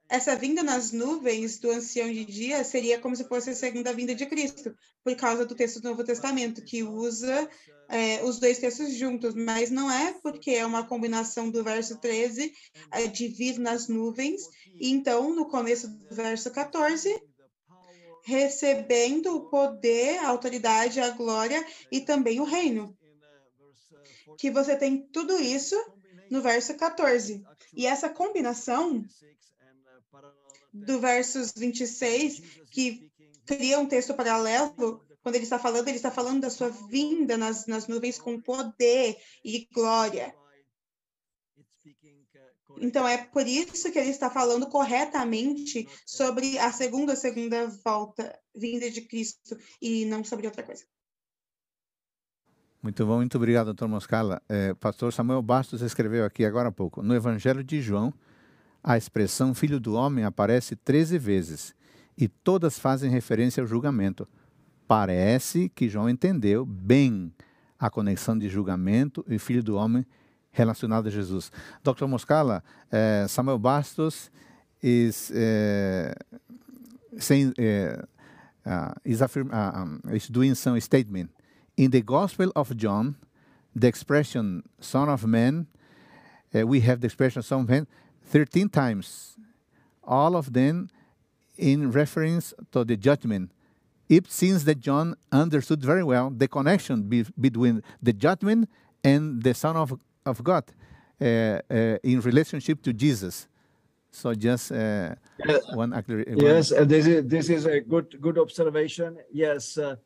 essa vinda nas nuvens do ancião de dia seria como se fosse a segunda vinda de Cristo, por causa do texto do Novo Testamento, que usa é, os dois textos juntos, mas não é porque é uma combinação do verso 13 é, de vir nas nuvens, e então, no começo do verso 14, recebendo o poder, a autoridade, a glória e também o reino. Que você tem tudo isso no verso 14. E essa combinação do versos 26, que cria um texto paralelo, quando ele está falando, ele está falando da sua vinda nas, nas nuvens com poder e glória. Então, é por isso que ele está falando corretamente sobre a segunda, segunda volta, vinda de Cristo, e não sobre outra coisa. Muito bom, muito obrigado, doutor Moscala. É, pastor Samuel Bastos escreveu aqui agora há pouco, no Evangelho de João, a expressão filho do homem aparece 13 vezes e todas fazem referência ao julgamento. Parece que João entendeu bem a conexão de julgamento e filho do homem relacionado a Jesus. Dr. Moscala, uh, Samuel Bastos is uh, saying uh, is, uh, um, is doing some statement in the Gospel of John. The expression "Son of Man," uh, we have the expression "Son of Man" 13 times, all of them in reference to the judgment. It seems that John understood very well the connection be, between the judgment and the Son of, of God uh, uh, in relationship to Jesus. So just uh, one. Yes, this is this is a good good observation. Yes, uh,